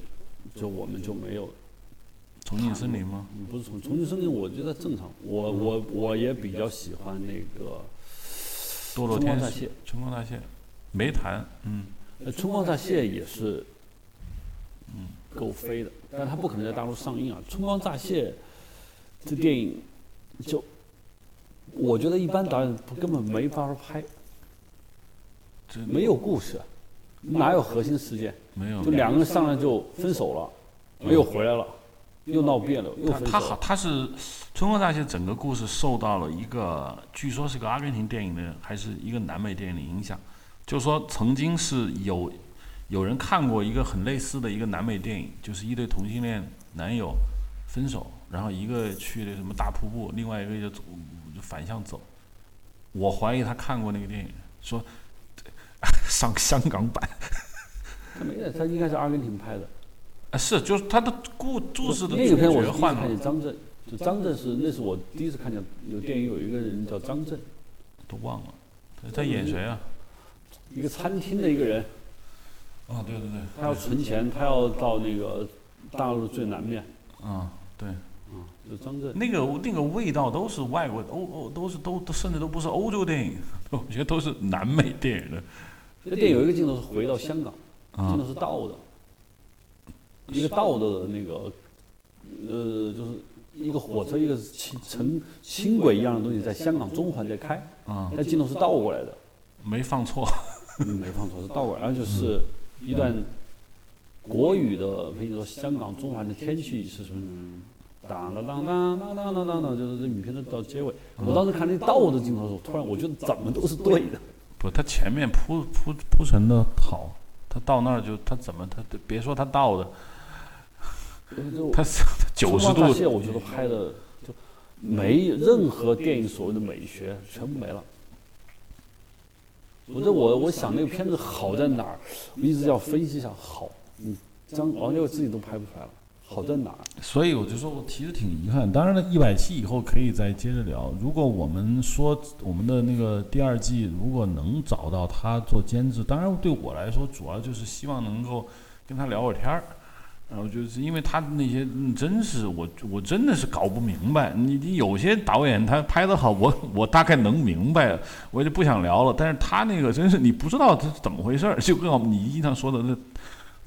就我们就没有。重庆森林吗？不是重重庆森林，我觉得正常。我我我也比较喜欢那个。堕落天使。春光乍泄。没谈，嗯。春光乍泄也是，嗯，够飞的，但是他不可能在大陆上映啊。春光乍泄这电影。就，我觉得一般导演根本没法拍，没有故事，哪有核心事件？没有，就两个人上来就分手了，又回来了，又闹别扭，又分手。他好，他是《春光乍泄》整个故事受到了一个，据说是个阿根廷电影的，还是一个南美电影的影响。就是说，曾经是有有人看过一个很类似的一个南美电影，就是一对同性恋男友分手。然后一个去那什么大瀑布，另外一个就走就反向走。我怀疑他看过那个电影，说上香港版。他没的，他应该是阿根廷拍的。啊，是，就是他的故故事的主角换了。看见张震，就张震是那是我第一次看见有电影有一个人叫张震。都忘了，他演谁啊？一个餐厅的一个人。啊，对对对。他要存钱，他要到那个大陆最南面。啊，对。那个那个味道都是外国欧欧都是都都甚至都不是欧洲电影，我觉得都是南美电影的。这电影有一个镜头是回到香港，镜头是倒的，一个倒的那个，呃，就是一个火车一个轻乘轻轨一样的东西在香港中环在开，啊，那镜头是倒过来的，没放错，没放错是倒过来，然后就是一段国语的，比如说香港中环的天气是什么？当当当当当当当当，就是这影片的到结尾。我当时看那倒的镜头的时候，突然我觉得怎么都是对的。不，他前面铺铺铺成的好，他到那儿就他怎么他别说他倒的，他 九十度。我觉得拍的就没任何电影所谓的美学全部没了。我这我我想那个片子好在哪儿，我一直要分析一下好。嗯，张王家卫自己都拍不出来了。好在哪？所以我就说，我其实挺遗憾。当然了，一百期以后可以再接着聊。如果我们说我们的那个第二季，如果能找到他做监制，当然对我来说，主要就是希望能够跟他聊会天儿。然后就是因为他那些，真是我我真的是搞不明白。你你有些导演他拍的好，我 我大概能明白，我就不想聊了。但是他那个真是你不知道他是怎么回事儿，就跟我你经常说的那。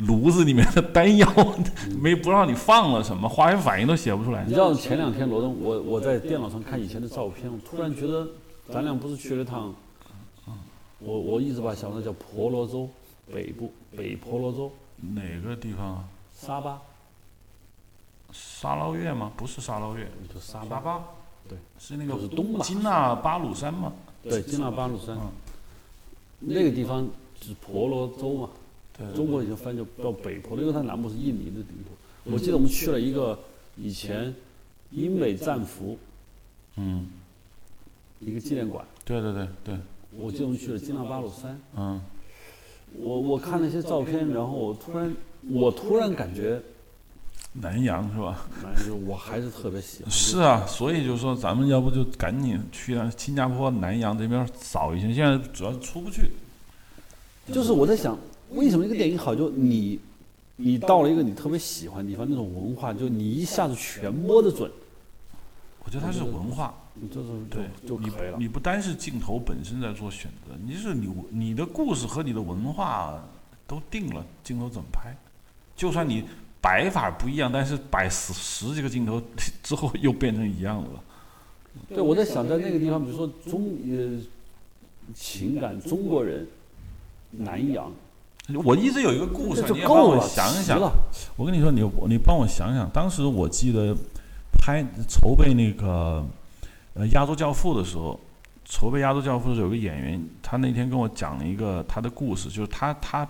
炉子里面的丹药没不让你放了什么，化学反应都写不出来。你知道前两天罗东，我我在电脑上看以前的照片，我突然觉得咱俩不是去了趟，我我一直把想的叫婆罗洲北部北婆罗洲哪个地方啊？沙巴。沙捞越吗？不是沙捞越，就沙巴巴。对，是那个是东金纳巴鲁山吗？对，金纳巴鲁山。那个地方是婆罗洲嘛，对中国已经翻就到北坡了，因为它南部是印尼的领土。我记得我们去了一个以前英美战俘嗯，一个纪念馆，对对对对，我记得我们去了金纳巴鲁山。嗯，我我看那些照片，然后我突然我突然感觉，南洋是吧？哎，就我还是特别喜欢。是啊，所以就说咱们要不就赶紧去那新加坡、南洋这边扫一下，现在主要是出不去。就是我在想，为什么这个电影好？就你，你到了一个你特别喜欢的地方，那种文化，就你一下子全摸得准，我觉得它是文化，你就是对，就可以了。你不单是镜头本身在做选择，你是你你的故事和你的文化都定了镜头怎么拍，就算你摆法不一样，但是摆十十几个镜头之后又变成一样了。对，我在想，在那个地方，比如说中呃情感，中国人，南洋，我一直有一个故事你帮我，想一想。我跟你说，你你帮我想想，当时我记得拍筹备那个呃《亚洲教父》的时候，筹备《亚洲教父》的时候，有个演员，他那天跟我讲了一个他的故事，就是他他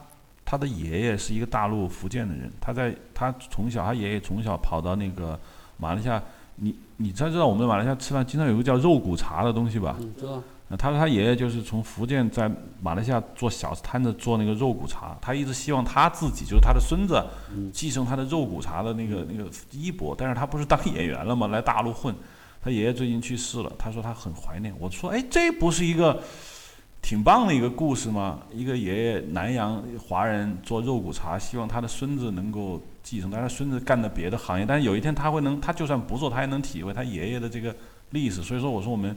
他的爷爷是一个大陆福建的人，他在他从小他爷爷从小跑到那个马来西亚，你你才知道我们在马来西亚吃饭经常有个叫肉骨茶的东西吧？嗯，知道。那他说他爷爷就是从福建在马来西亚做小摊子做那个肉骨茶，他一直希望他自己就是他的孙子继承他的肉骨茶的那个那个衣钵，但是他不是当演员了吗？来大陆混，他爷爷最近去世了，他说他很怀念。我说哎，这不是一个挺棒的一个故事吗？一个爷爷南洋华人做肉骨茶，希望他的孙子能够继承，但是孙子干的别的行业，但是有一天他会能，他就算不做，他也能体会他爷爷的这个历史。所以说，我说我们。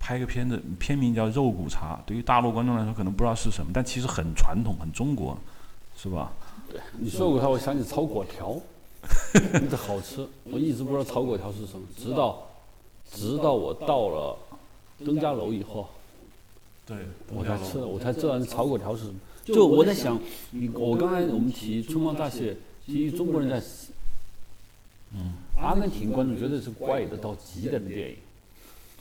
拍个片子，片名叫《肉骨茶》，对于大陆观众来说可能不知道是什么，但其实很传统、很中国，是吧？对你说过它，我想起炒粿条，这好吃。我一直不知道炒粿条是什么，直到直到我到了登嘉楼以后，对，我才吃的，我才知道炒粿条是什么。就我在想，你我刚才我们提春光大泄，其实中国人在，嗯，阿根廷观众绝对是怪的到极点的电影。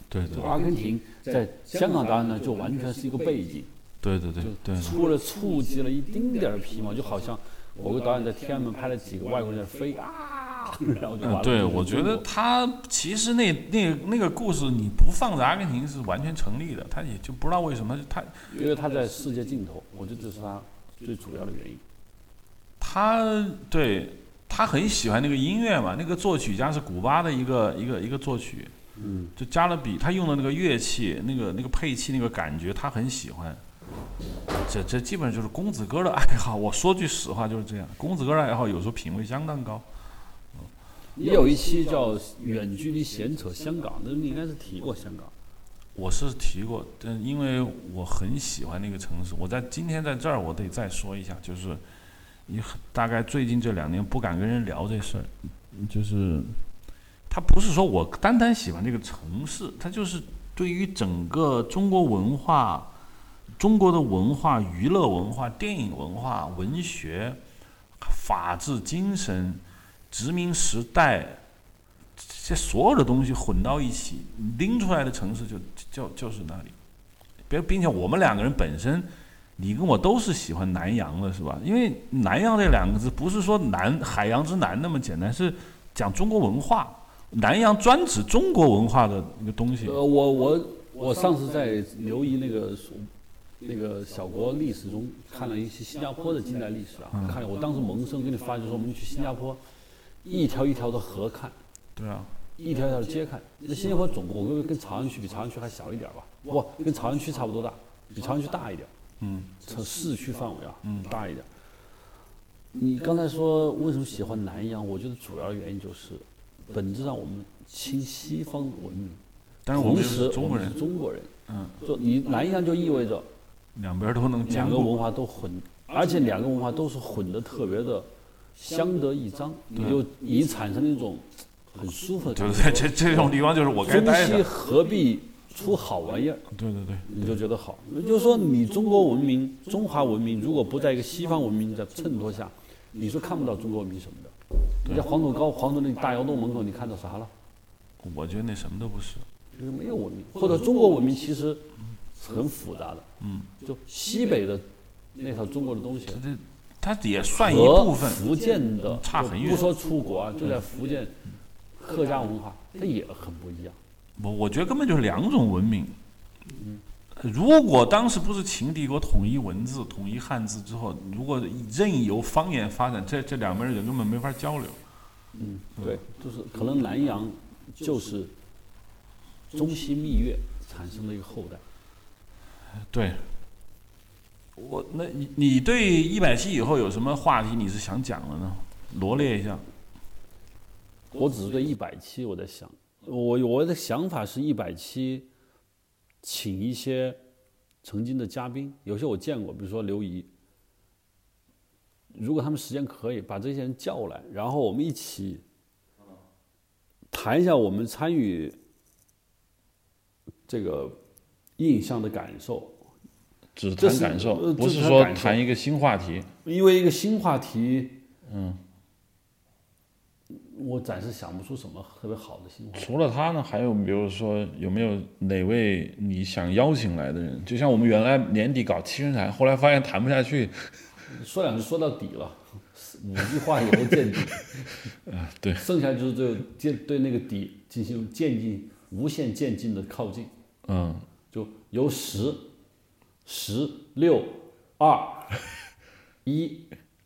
对对就阿根廷在香港导演呢，就完全是一个背景，对对对对，出了触及了一丁点儿皮毛，就好像某个导演在天安门拍了几个外国人在飞啊，然后就完了。嗯，对，我觉得他其实那那那个故事你不放在阿根廷是完全成立的，他也就不知道为什么他因为他在世界尽头，我觉得这是他最主要的原因。他对他很喜欢那个音乐嘛，那个作曲家是古巴的一个一个一个作曲。嗯，就加勒比，他用的那个乐器，那个那个配器，那个感觉，他很喜欢。这这基本上就是公子哥的爱好。我说句实话，就是这样。公子哥的爱好有时候品味相当高。也有一期叫《远距离闲扯香港》，那你应该是提过香港。我是提过，但因为我很喜欢那个城市。我在今天在这儿，我得再说一下，就是你大概最近这两年不敢跟人聊这事儿，就是。他不是说我单单喜欢这个城市，他就是对于整个中国文化、中国的文化、娱乐文化、电影文化、文学、法治精神、殖民时代这所有的东西混到一起拎出来的城市，就就就是那里。别，并且我们两个人本身，你跟我都是喜欢南洋的，是吧？因为南洋这两个字不是说南海洋之南那么简单，是讲中国文化。南洋专指中国文化的一个东西。呃，我我我上次在留意那个那个小国历史中看了一些新加坡的近代历史啊，看了我当时萌生给你发就说我们去新加坡，一条一条的河看，对啊，一条一条的街看。那新加坡总共跟跟朝阳区比朝阳区还小一点吧？不，跟朝阳区差不多大，比朝阳区大一点。嗯，从市区范围啊，嗯，大一点。你刚才说为什么喜欢南洋？我觉得主要原因就是。本质上我们亲西方文明，但是我们是中国人，中国人，嗯，就你南洋就意味着两边都能两个文化都混，而且两个文化都是混的特别的相得益彰，你就你产生一种很舒服的感觉。对对，这这种地方就是我该待的。中西何必出好玩意儿？对对对，你就觉得好。也就是说，你中国文明、中华文明如果不在一个西方文明的衬托下，你是看不到中国文明什么的。你在黄土高黄土那大窑洞门口，你看到啥了？我觉得那什么都不是，就是没有文明，或者中国文明其实很复杂的。嗯，就西北的那套中国的东西，这它也算一部分。福建的差很远不说出国啊，就在福建客家文化，它也很不一样。我我觉得根本就是两种文明。如果当时不是秦帝国统一文字、统一汉字之后，如果任由方言发展，这这两边人根本没法交流。嗯，对，就是可能南阳就是中西蜜月产生的一个后代。对，我那你你对一百期以后有什么话题你是想讲的呢？罗列一下。我只是对一百期我在想，我我的想法是一百期，请一些曾经的嘉宾，有些我见过，比如说刘怡，如果他们时间可以，把这些人叫来，然后我们一起谈一下我们参与这个印象的感受，只是谈感受，呃不是说谈一个新话题。因为一个新话题，嗯，我暂时想不出什么特别好的新话题。除了他呢，还有比如说有没有哪位你想邀请来的人？就像我们原来年底搞七人谈，后来发现谈不下去，说两句说到底了，五句话以后见底，啊，对，剩下就是对渐对那个底进行渐进、无限渐进的靠近，嗯，就由十、十、六、二、一，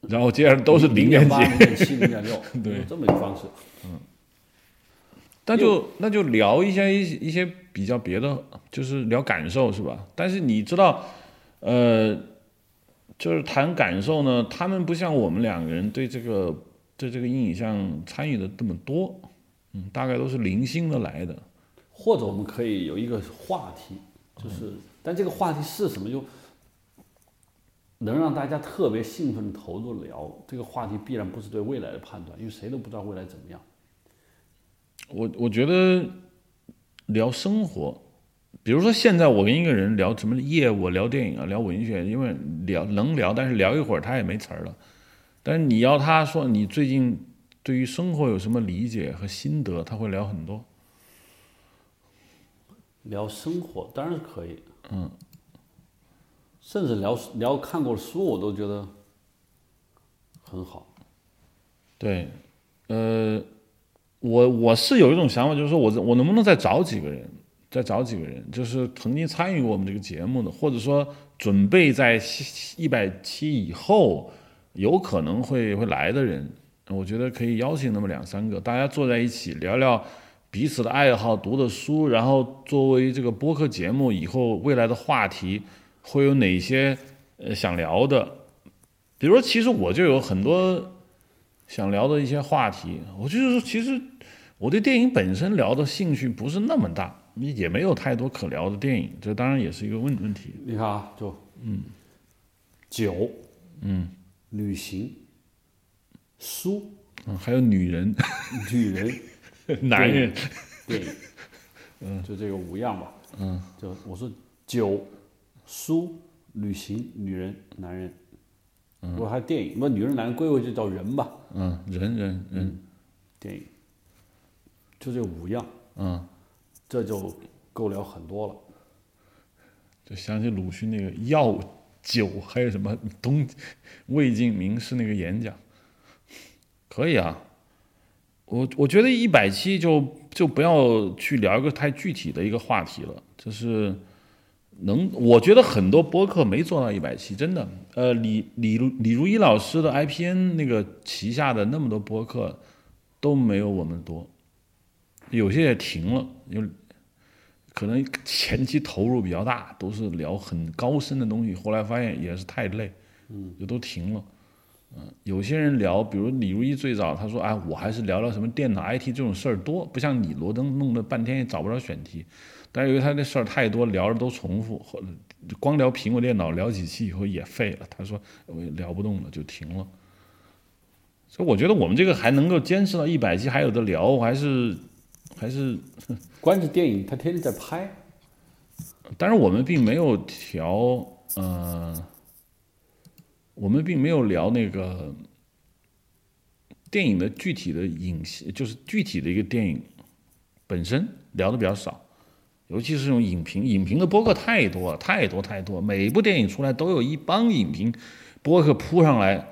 然后接下来都是零点几，八、零点七、零点六，对就这么一个方式。嗯那就那就聊一些一一些比较别的，就是聊感受是吧？但是你知道，呃，就是谈感受呢，他们不像我们两个人对这个对这个阴影像参与的这么多，嗯，大概都是零星的来的。或者我们可以有一个话题，就是，但这个话题是什么，就能让大家特别兴奋地投入聊。这个话题必然不是对未来的判断，因为谁都不知道未来怎么样。我我觉得聊生活，比如说现在我跟一个人聊什么业务、聊电影啊、聊文学，因为聊能聊，但是聊一会儿他也没词儿了。但是你要他说你最近对于生活有什么理解和心得，他会聊很多。聊生活当然是可以，嗯，甚至聊聊看过书，我都觉得很好。对，呃，我我是有一种想法，就是说我我能不能再找几个人，再找几个人，就是曾经参与过我们这个节目的，或者说准备在一百期以后有可能会会来的人，我觉得可以邀请那么两三个，大家坐在一起聊聊彼此的爱好、读的书，然后作为这个播客节目以后未来的话题会有哪些呃想聊的，比如说，其实我就有很多。想聊的一些话题，我就是说，其实我对电影本身聊的兴趣不是那么大，也没有太多可聊的电影，这当然也是一个问问题。你看啊，就嗯，酒，嗯。旅行，书，嗯，还有女人、女人，男人，电影，嗯，就这个五样吧。嗯，就我说酒、书、旅行、女人、男人。如果还电影，那女人、男人归为就叫人吧。嗯，人人人，电影，就这五样，嗯，这就够聊很多了。就想起鲁迅那个药酒，还有什么东魏晋名士那个演讲，可以啊。我我觉得一百期就就不要去聊一个太具体的一个话题了，就是能，我觉得很多播客没做到一百期，真的。呃，李李如李如一老师的 IPN 那个旗下的那么多播客都没有我们多，有些也停了，有可能前期投入比较大，都是聊很高深的东西，后来发现也是太累，嗯，就都停了。嗯，有些人聊，比如李如一最早他说，哎，我还是聊聊什么电脑 IT 这种事儿多，不像你罗登弄了半天也找不着选题。但是由于他那事儿太多，聊着都重复，或者光聊苹果电脑聊几期以后也废了。他说我聊不动了，就停了。所以我觉得我们这个还能够坚持到一百期还有的聊，还是还是，关键电影他天天在拍，但是我们并没有调，呃，我们并没有聊那个电影的具体的影戏，就是具体的一个电影本身聊的比较少。尤其是这种影评，影评的播客太多了，太多太多，每一部电影出来都有一帮影评播客扑上来，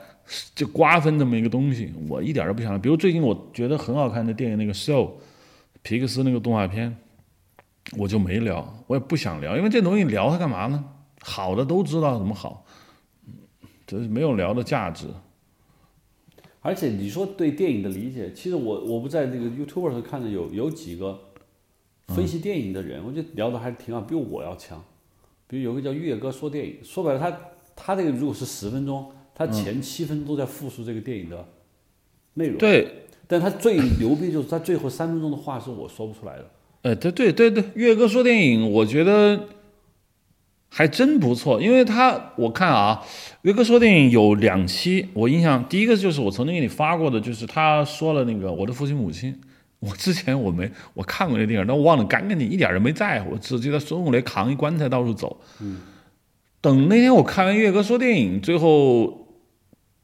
就瓜分这么一个东西，我一点都不想。比如最近我觉得很好看的电影那个《Soul》，皮克斯那个动画片，我就没聊，我也不想聊，因为这东西聊它干嘛呢？好的都知道怎么好，这是没有聊的价值。而且你说对电影的理解，其实我我不在那个 YouTube 上看的有有几个分析电影的人，我觉得聊的还是挺好，比我要强。比如有个叫岳哥说电影，说白了他他这个如果是十分钟，他前七分钟都在复述这个电影的内容。对，但他最牛逼就是他最后三分钟的话是我说不出来的。呃，对对对对，岳哥说电影，我觉得还真不错，因为他我看啊，岳哥说电影有两期，我印象第一个就是我曾经给你发过的，就是他说了那个我的父亲母亲，我之前我没我看过那电影，但我忘了赶给你，一点都没在乎，只记得孙红雷扛一棺材到处走。嗯，等那天我看完岳哥说电影，最后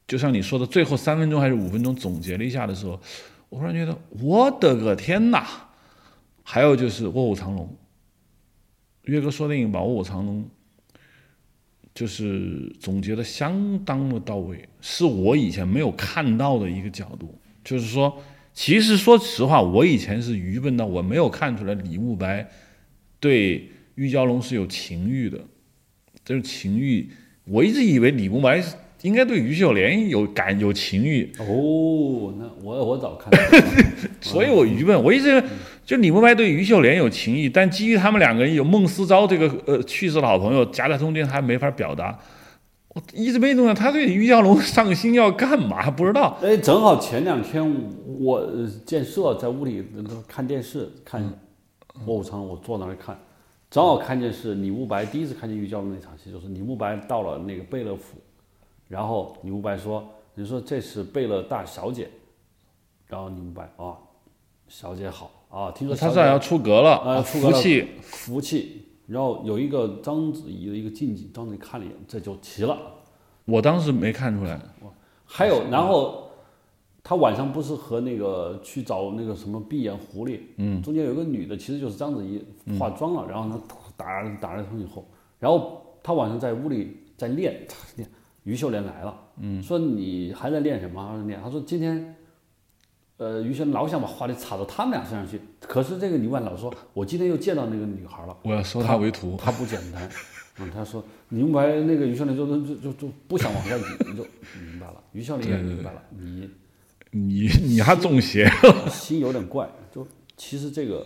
就像你说的，最后三分钟还是五分钟总结了一下的时候，我忽然觉得我的个天哪！还有就是《卧虎藏龙》，岳哥说电影把《卧虎藏龙》就是总结的相当的到位，是我以前没有看到的一个角度。就是说，其实说实话，我以前是愚笨到我没有看出来李慕白对玉娇龙是有情欲的，这是情欲。我一直以为李慕白应该对于秀莲有感有情欲，哦，那我我早看到了，所以我愚笨。我一直就李慕白对于秀莲有情谊，但基于他们两个人有孟思昭这个呃去世的好朋友夹在中间，还没法表达。我一直没弄懂他对于小龙 上心要干嘛，不知道。哎，正好前两天我呃建设在屋里看电视，看《卧虎藏龙》，我坐那儿看，正好看见是李慕白第一次看见于娇龙那场戏，就是李慕白到了那个贝勒府，然后李慕白说：“你说这是贝勒大小姐。”然后李慕白啊，小姐好啊，听说他这要出阁了，啊，出阁了福气。福气。然后有一个章子怡的一个近景，章子怡看了一眼，这就齐了。我当时没看出来，还有，然后他晚上不是和那个去找那个什么闭眼狐狸，嗯，中间有个女的，其实就是章子怡化妆了，然后呢打打了一通以后，然后他晚上在屋里在练练，于秀莲来了，嗯，说你还在练什么？练，他说今天。呃，于谦老想把话题插到他们俩身上去，可是这个李万老说，我今天又见到那个女孩了，我要收她为徒。她不简单，嗯，他说你明白那个于秀莲就就就就不想往下比，你就明白了。于秀莲也明白了，你你你还中邪？心有点怪。就其实这个，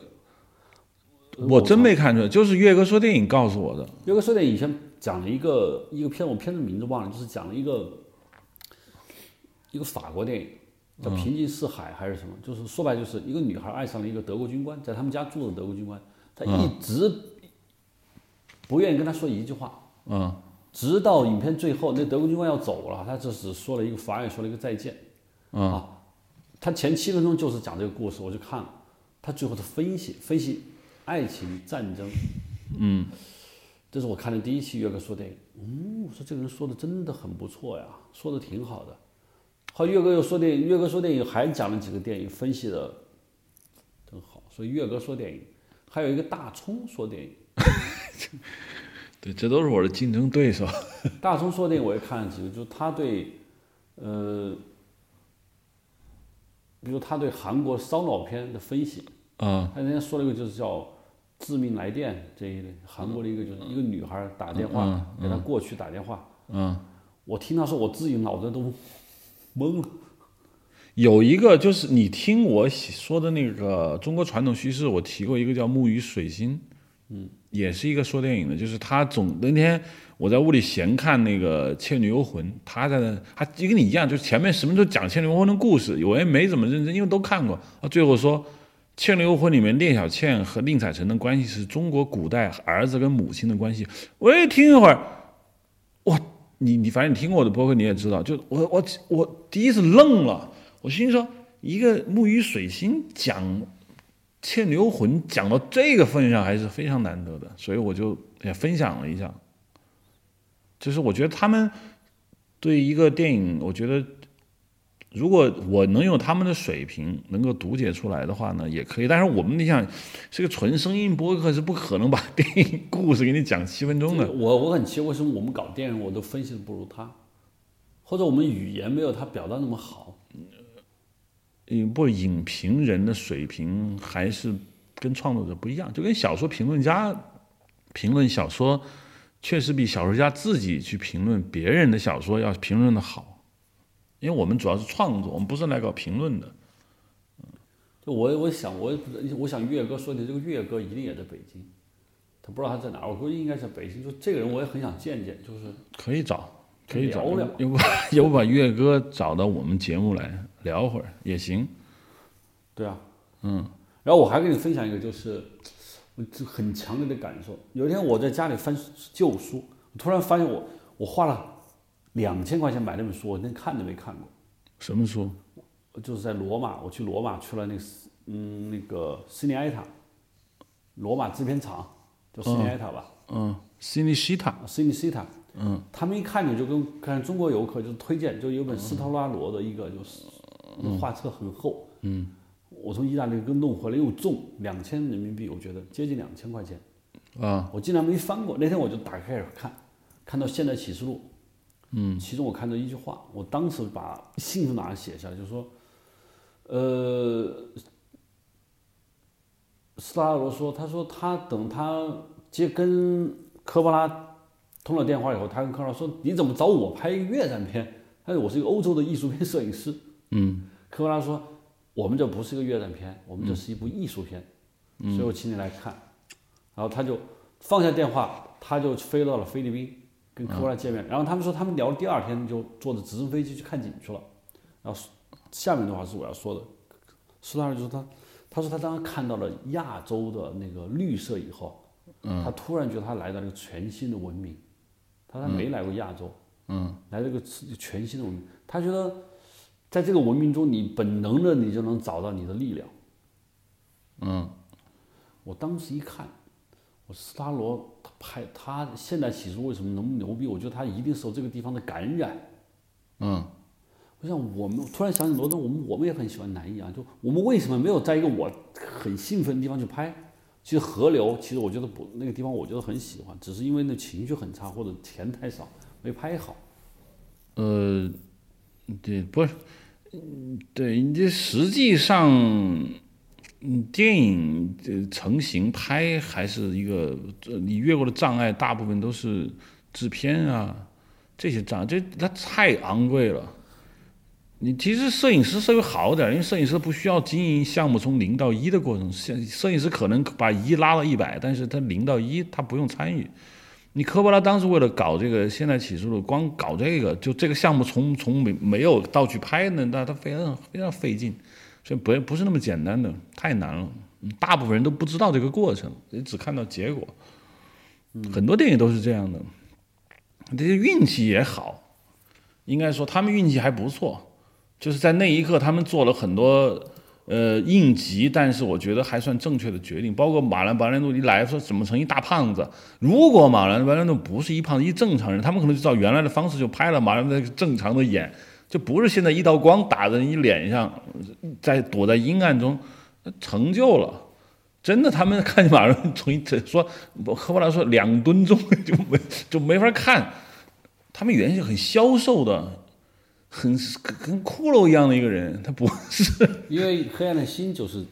我真没看出来，就是岳哥说电影告诉我的。岳哥说电影以前讲了一个一个片，我片子名字忘了，就是讲了一个一个法国电影。叫平静似海还是什么？就是说白就是一个女孩爱上了一个德国军官，在他们家住的德国军官，她一直不愿意跟他说一句话，嗯，直到影片最后，那德国军官要走了，他就只说了一个法语，说了一个再见，嗯啊，他前七分钟就是讲这个故事，我就看了，他最后的分析分析爱情战争，嗯，这是我看的第一期约克说电影，嗯，我说这个人说的真的很不错呀，说的挺好的。后来岳哥又说电影，岳哥说电影还讲了几个电影，分析的真好。所以岳哥说电影，还有一个大葱说电影，对，这都是我的竞争对手。大葱说电影我也看了几个，就是他对，呃，比如他对韩国烧脑片的分析，啊，他那天说了一个就是叫《致命来电》这一类，韩国的一个就是一个女孩打电话给他过去打电话，嗯，我听他说我自己脑子都懵了。有一个就是你听我说的那个中国传统叙事，我提过一个叫木鱼水星，嗯，也是一个说电影的，就是他总那天我在屋里闲看那个《倩女幽魂》，他在那，他就跟你一样，就前面什么都讲《倩女幽魂》的故事，我也没怎么认真，因为都看过。啊，最后说《倩女幽魂》里面聂小倩和宁采臣的关系是中国古代儿子跟母亲的关系，我一听一会儿，哇，你你反正你听过我的播客你也知道，就我我我第一次愣了。我心说，一个木鱼水星讲《倩女幽魂》讲到这个份上还是非常难得的，所以我就也分享了一下。就是我觉得他们对一个电影，我觉得如果我能用他们的水平，能够读解出来的话呢，也可以。但是我们你想，是个纯声音播客，是不可能把电影故事给你讲七分钟的。我我很奇怪，为什么我们搞电影，我都分析的不如他，或者我们语言没有他表达那么好。嗯，不，影评人的水平还是跟创作者不一样，就跟小说评论家评论小说，确实比小说家自己去评论别人的小说要评论的好。因为我们主要是创作，我们不是来搞评论的。嗯就我我想我我想岳哥说的这个岳哥一定也在北京，他不知道他在哪儿，我估计应该在北京。就这个人我也很想见见，就是可以找，可以找要不要不把岳哥找到我们节目来聊会儿也行。对啊，嗯然后我还跟你分享一个，就是我就很强烈的感受。有一天我在家里翻旧书，我突然发现我我画了两千块钱买那本书，我连看都没看过。什么书？就是在罗马，我去罗马去了那个嗯那个斯尼埃塔，罗马制片厂叫斯尼埃塔吧，嗯，西尼西塔。斯尼西塔。嗯，他们一看你就跟看中国游客就推荐，就有本斯特拉罗的一个就是画册很厚。嗯，我从意大利给弄回来又重，两千人民币，我觉得接近两千块钱。啊，我竟然没翻过。那天我就打开始看，看到《现代启示录》，嗯，其中我看到一句话，我当时把兴致马上写下来，就是说，呃，斯拉罗说，他说他等他接跟科波拉通了电话以后，他跟科波拉说，你怎么找我拍一个越战片？他说我是一个欧洲的艺术片摄影师。嗯科波拉说，我们这不是一个越战片，我们这是一部艺术片，嗯所以我请你来看。然后他就放下电话，他就飞到了菲律宾，跟科波拉见面。然后他们说他们聊了第二天就坐着直升飞机去看景去了。然后下面的话是我要说的，斯特拉就说他，他说他当时看到了亚洲的那个绿色以后，他突然觉得他来到了一个全新的文明，他说他没来过亚洲，嗯来这个全新的文明，他觉得在这个文明中，你本能的你就能找到你的力量。嗯我当时一看，我斯塔罗他拍他现代喜剧为什么能牛逼？我觉得他一定受这个地方的感染。嗯我想我们突然想起罗登，我们我们也很喜欢南艺啊，就我们为什么没有在一个我很兴奋的地方去拍？其实河流，其实我觉得不那个地方我觉得很喜欢，只是因为那情绪很差或者钱太少没拍好。呃，对，不是，嗯，对，你这实际上，嗯，电影这成型拍还是一个，你越过的障碍，大部分都是制片啊这些障碍，这它太昂贵了。你其实摄影师稍微好点，因为摄影师不需要经营项目从零到一的过程，摄摄影师可能把一拉到一百，但是他零到一他不用参与。你科波拉当时为了搞这个现代启示录，光搞这个就这个项目从从没没有到去拍呢，那他非常非常费劲，所以不不是那么简单的，太难了。大部分人都不知道这个过程，也只看到结果。很多电影都是这样的，这些运气也好，应该说他们运气还不错，就是在那一刻他们做了很多呃应急，但是我觉得还算正确的决定。包括马兰·白兰度一来说怎么成一大胖子，如果马兰·白兰度不是一胖子，一正常人，他们可能就照原来的方式就拍了马兰的正常的演，就不是现在一道光打在你脸上，在躲在阴暗中，成就了。真的，他们看见马兰从一说，科波拉说两吨重就没就没法看。他们原先很消瘦的，很跟跟骷髅一样的一个人，他不是。因为黑暗的心就是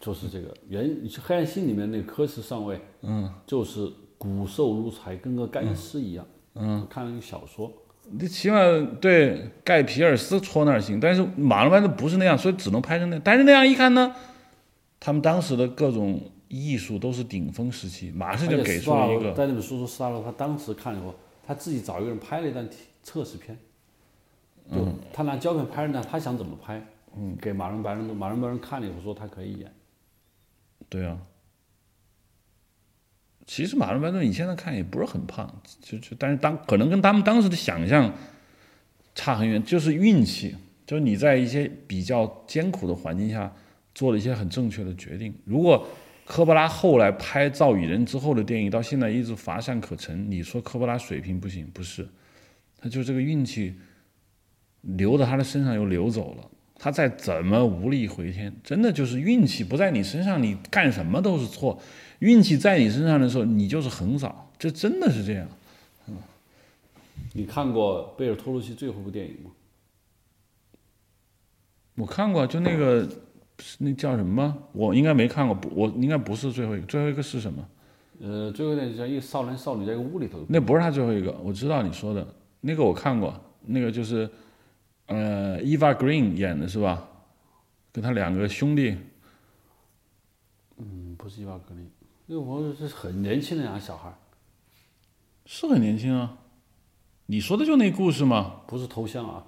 就是这个原黑暗心里面那个科斯上尉，嗯，就是骨瘦如柴，跟个干尸一样。嗯，看了一个小说，你起码对盖皮尔斯戳那儿行，但是马龙班子不是那样，所以只能拍成那样。但是那样一看呢，他们当时的各种艺术都是顶峰时期，马上就给出了一个。在那本书说斯大罗他当时看了以后，他自己找一个人拍了一段测试片，就他拿胶片拍了呢，他想怎么拍，嗯，给马龙白人马龙白人看了以后说他可以演，对啊，其实马龙白顿你现在看也不是很胖，就就但是当可能跟他们当时的想象差很远，就是运气，就是你在一些比较艰苦的环境下做了一些很正确的决定。如果科波拉后来拍《造雨人》之后的电影到现在一直乏善可陈，你说科波拉水平不行？不是，他就这个运气流到他的身上又流走了，他再怎么无力回天，真的就是运气不在你身上，你干什么都是错；运气在你身上的时候，你就是横扫，这真的是这样。嗯你看过贝尔托鲁奇最后一部电影吗？我看过，就那个那叫什么？我应该没看过，不，我应该不是最后一个，最后一个是什么？呃，最后一个叫一个少男少女在一个屋里头。那不是他最后一个，我知道你说的那个我看过，那个就是呃，Eva Green 演的是吧？跟他两个兄弟，嗯，不是 Eva Green，，那个朋友是很年轻的两个小孩儿，是很年轻啊。你说的就那故事吗？不是头像啊。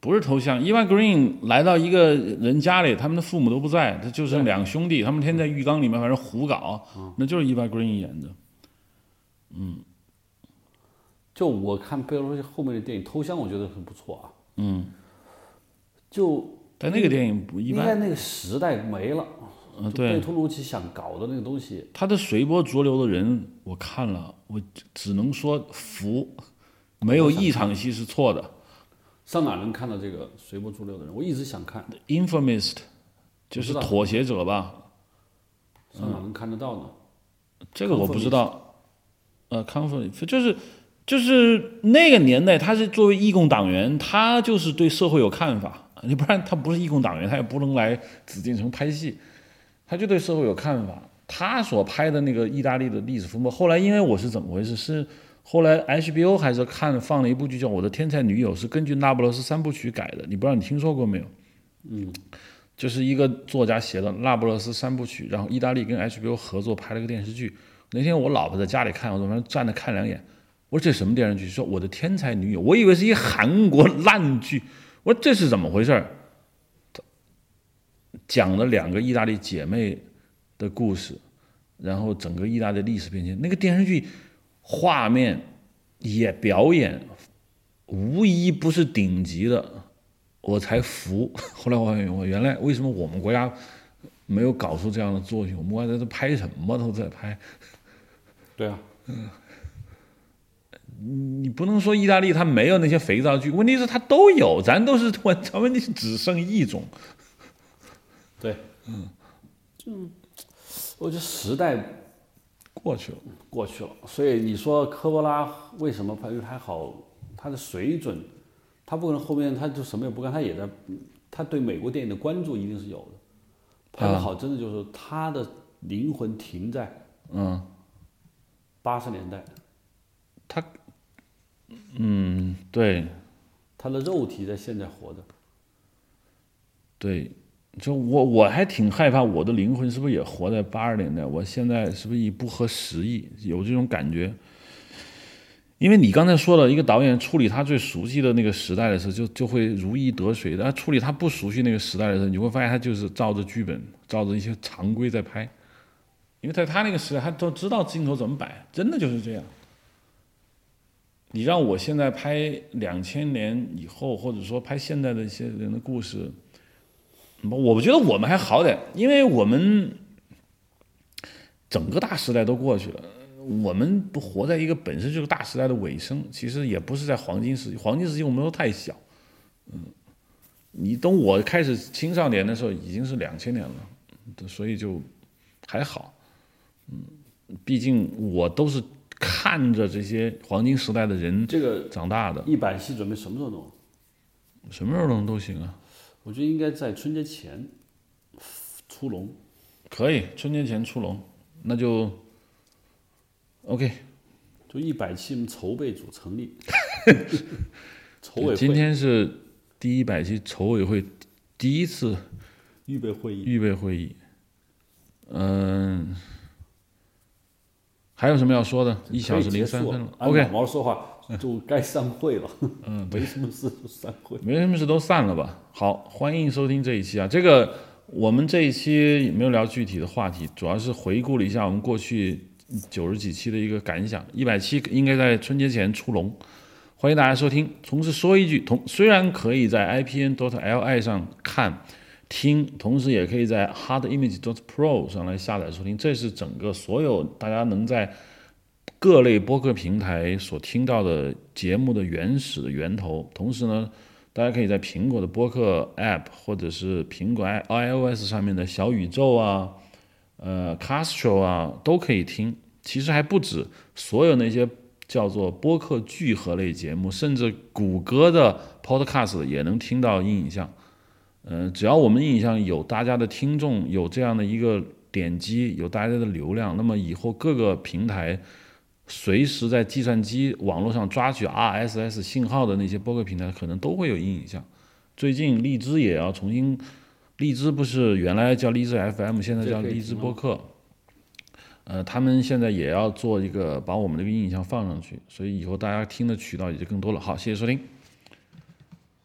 不是头像，Eva Green 来到一个人家里，他们的父母都不在，他就剩两兄弟，他们天天在浴缸里面反正胡搞，那就是 Eva Green 演的。嗯就我看贝尔托鲁奇后面的电影《偷香》，我觉得很不错啊。嗯，就但那个电影不一般，应该那个时代没了。嗯，对贝对，托鲁奇想搞的那个东西，他的随波逐流的人，我看了，我只能说服，没有一场戏是错的。上哪能看到这个随波逐流的人？我一直想看，Infamous，就是妥协者吧？上哪能看得到呢？这个我不知道。呃 c o n f i r 就是就是那个年代，他是作为义工党员，他就是对社会有看法，你不然他不是义工党员，他也不能来紫禁城拍戏，他就对社会有看法。他所拍的那个意大利的历史风波，后来因为我是怎么回事？是后来 HBO 还是看放了一部剧叫《我的天才女友》，是根据那不勒斯三部曲改的，你不知道你听说过没有？嗯，就是一个作家写的《那不勒斯三部曲》，然后意大利跟 HBO 合作拍了个电视剧。那天我老婆在家里看，我反正站着看两眼，我说这什么电视剧？说我的天才女友，我以为是一韩国烂剧，我说这是怎么回事儿？他讲了两个意大利姐妹的故事，然后整个意大利历史变迁。那个电视剧画面也表演无一不是顶级的，我才服。后来我发现，我原来为什么我们国家没有搞出这样的作品？我们国家在这拍什么都在拍。对啊，你不能说意大利它没有那些肥皂剧，问题是它都有，咱都是我咱，问题是只剩一种。对，嗯，就我觉得时代过去了，过去了，所以你说科波拉为什么拍还好？他的水准，他不可能后面他就什么也不干，他也在，他对美国电影的关注一定是有的。拍的好，真的就是他的灵魂停在嗯，八十年代，他，嗯，对他的肉体在现在活着。对，就我我还挺害怕，我的灵魂是不是也活在八十年代？我现在是不是已不合时宜？有这种感觉。因为你刚才说了，一个导演处理他最熟悉的那个时代的时候，就就会如鱼得水；但处理他不熟悉那个时代的时候，你会发现他就是照着剧本、照着一些常规在拍。因为在他那个时代，他都知道镜头怎么摆，真的就是这样。你让我现在拍两千年以后，或者说拍现在的一些人的故事，我觉得我们还好点，因为我们整个大时代都过去了。我们不活在一个本身就是大时代的尾声，其实也不是在黄金时期。黄金时期我们都太小，嗯，你等我开始青少年的时候，已经是两千年了，所以就还好，嗯，毕竟我都是看着这些黄金时代的人这个长大的，一百戏准备什么时候弄？什么时候弄都行啊，我觉得应该在春节前出笼。可以春节前出笼，那就 OK。就一百期筹备组成立，筹委今天是第一百期筹委会第一次预备会议，预备会议，嗯，还有什么要说的？一小时零三分了，OK，老毛说话就该散会了。嗯，没什么事就散会。没什么事都散了吧。好，欢迎收听这一期啊。这个我们这一期也没有聊具体的话题，主要是回顾了一下我们过去九十几期的一个感想。一百期应该在春节前出笼，欢迎大家收听。同时说一句，同虽然可以在 IPN dot LI 上看。听，同时也可以在 HardImage dot Pro 上来下载收听，这是整个所有大家能在各类播客平台所听到的节目的原始的源头。同时呢，大家可以在苹果的播客 App 或者是苹果 i iOS 上面的小宇宙啊，呃 Castro 啊都可以听。其实还不止，所有那些叫做播客聚合类节目，甚至谷歌的 Podcast 也能听到音影像。嗯，只要我们印象有大家的听众，有这样的一个点击，有大家的流量，那么以后各个平台随时在计算机网络上抓取 RSS 信号的那些播客平台，可能都会有音影像。最近荔枝也要重新，荔枝不是原来叫荔枝 FM，现在叫荔枝播客。呃，他们现在也要做一个把我们这个印象放上去，所以以后大家听的渠道也就更多了。好，谢谢收听。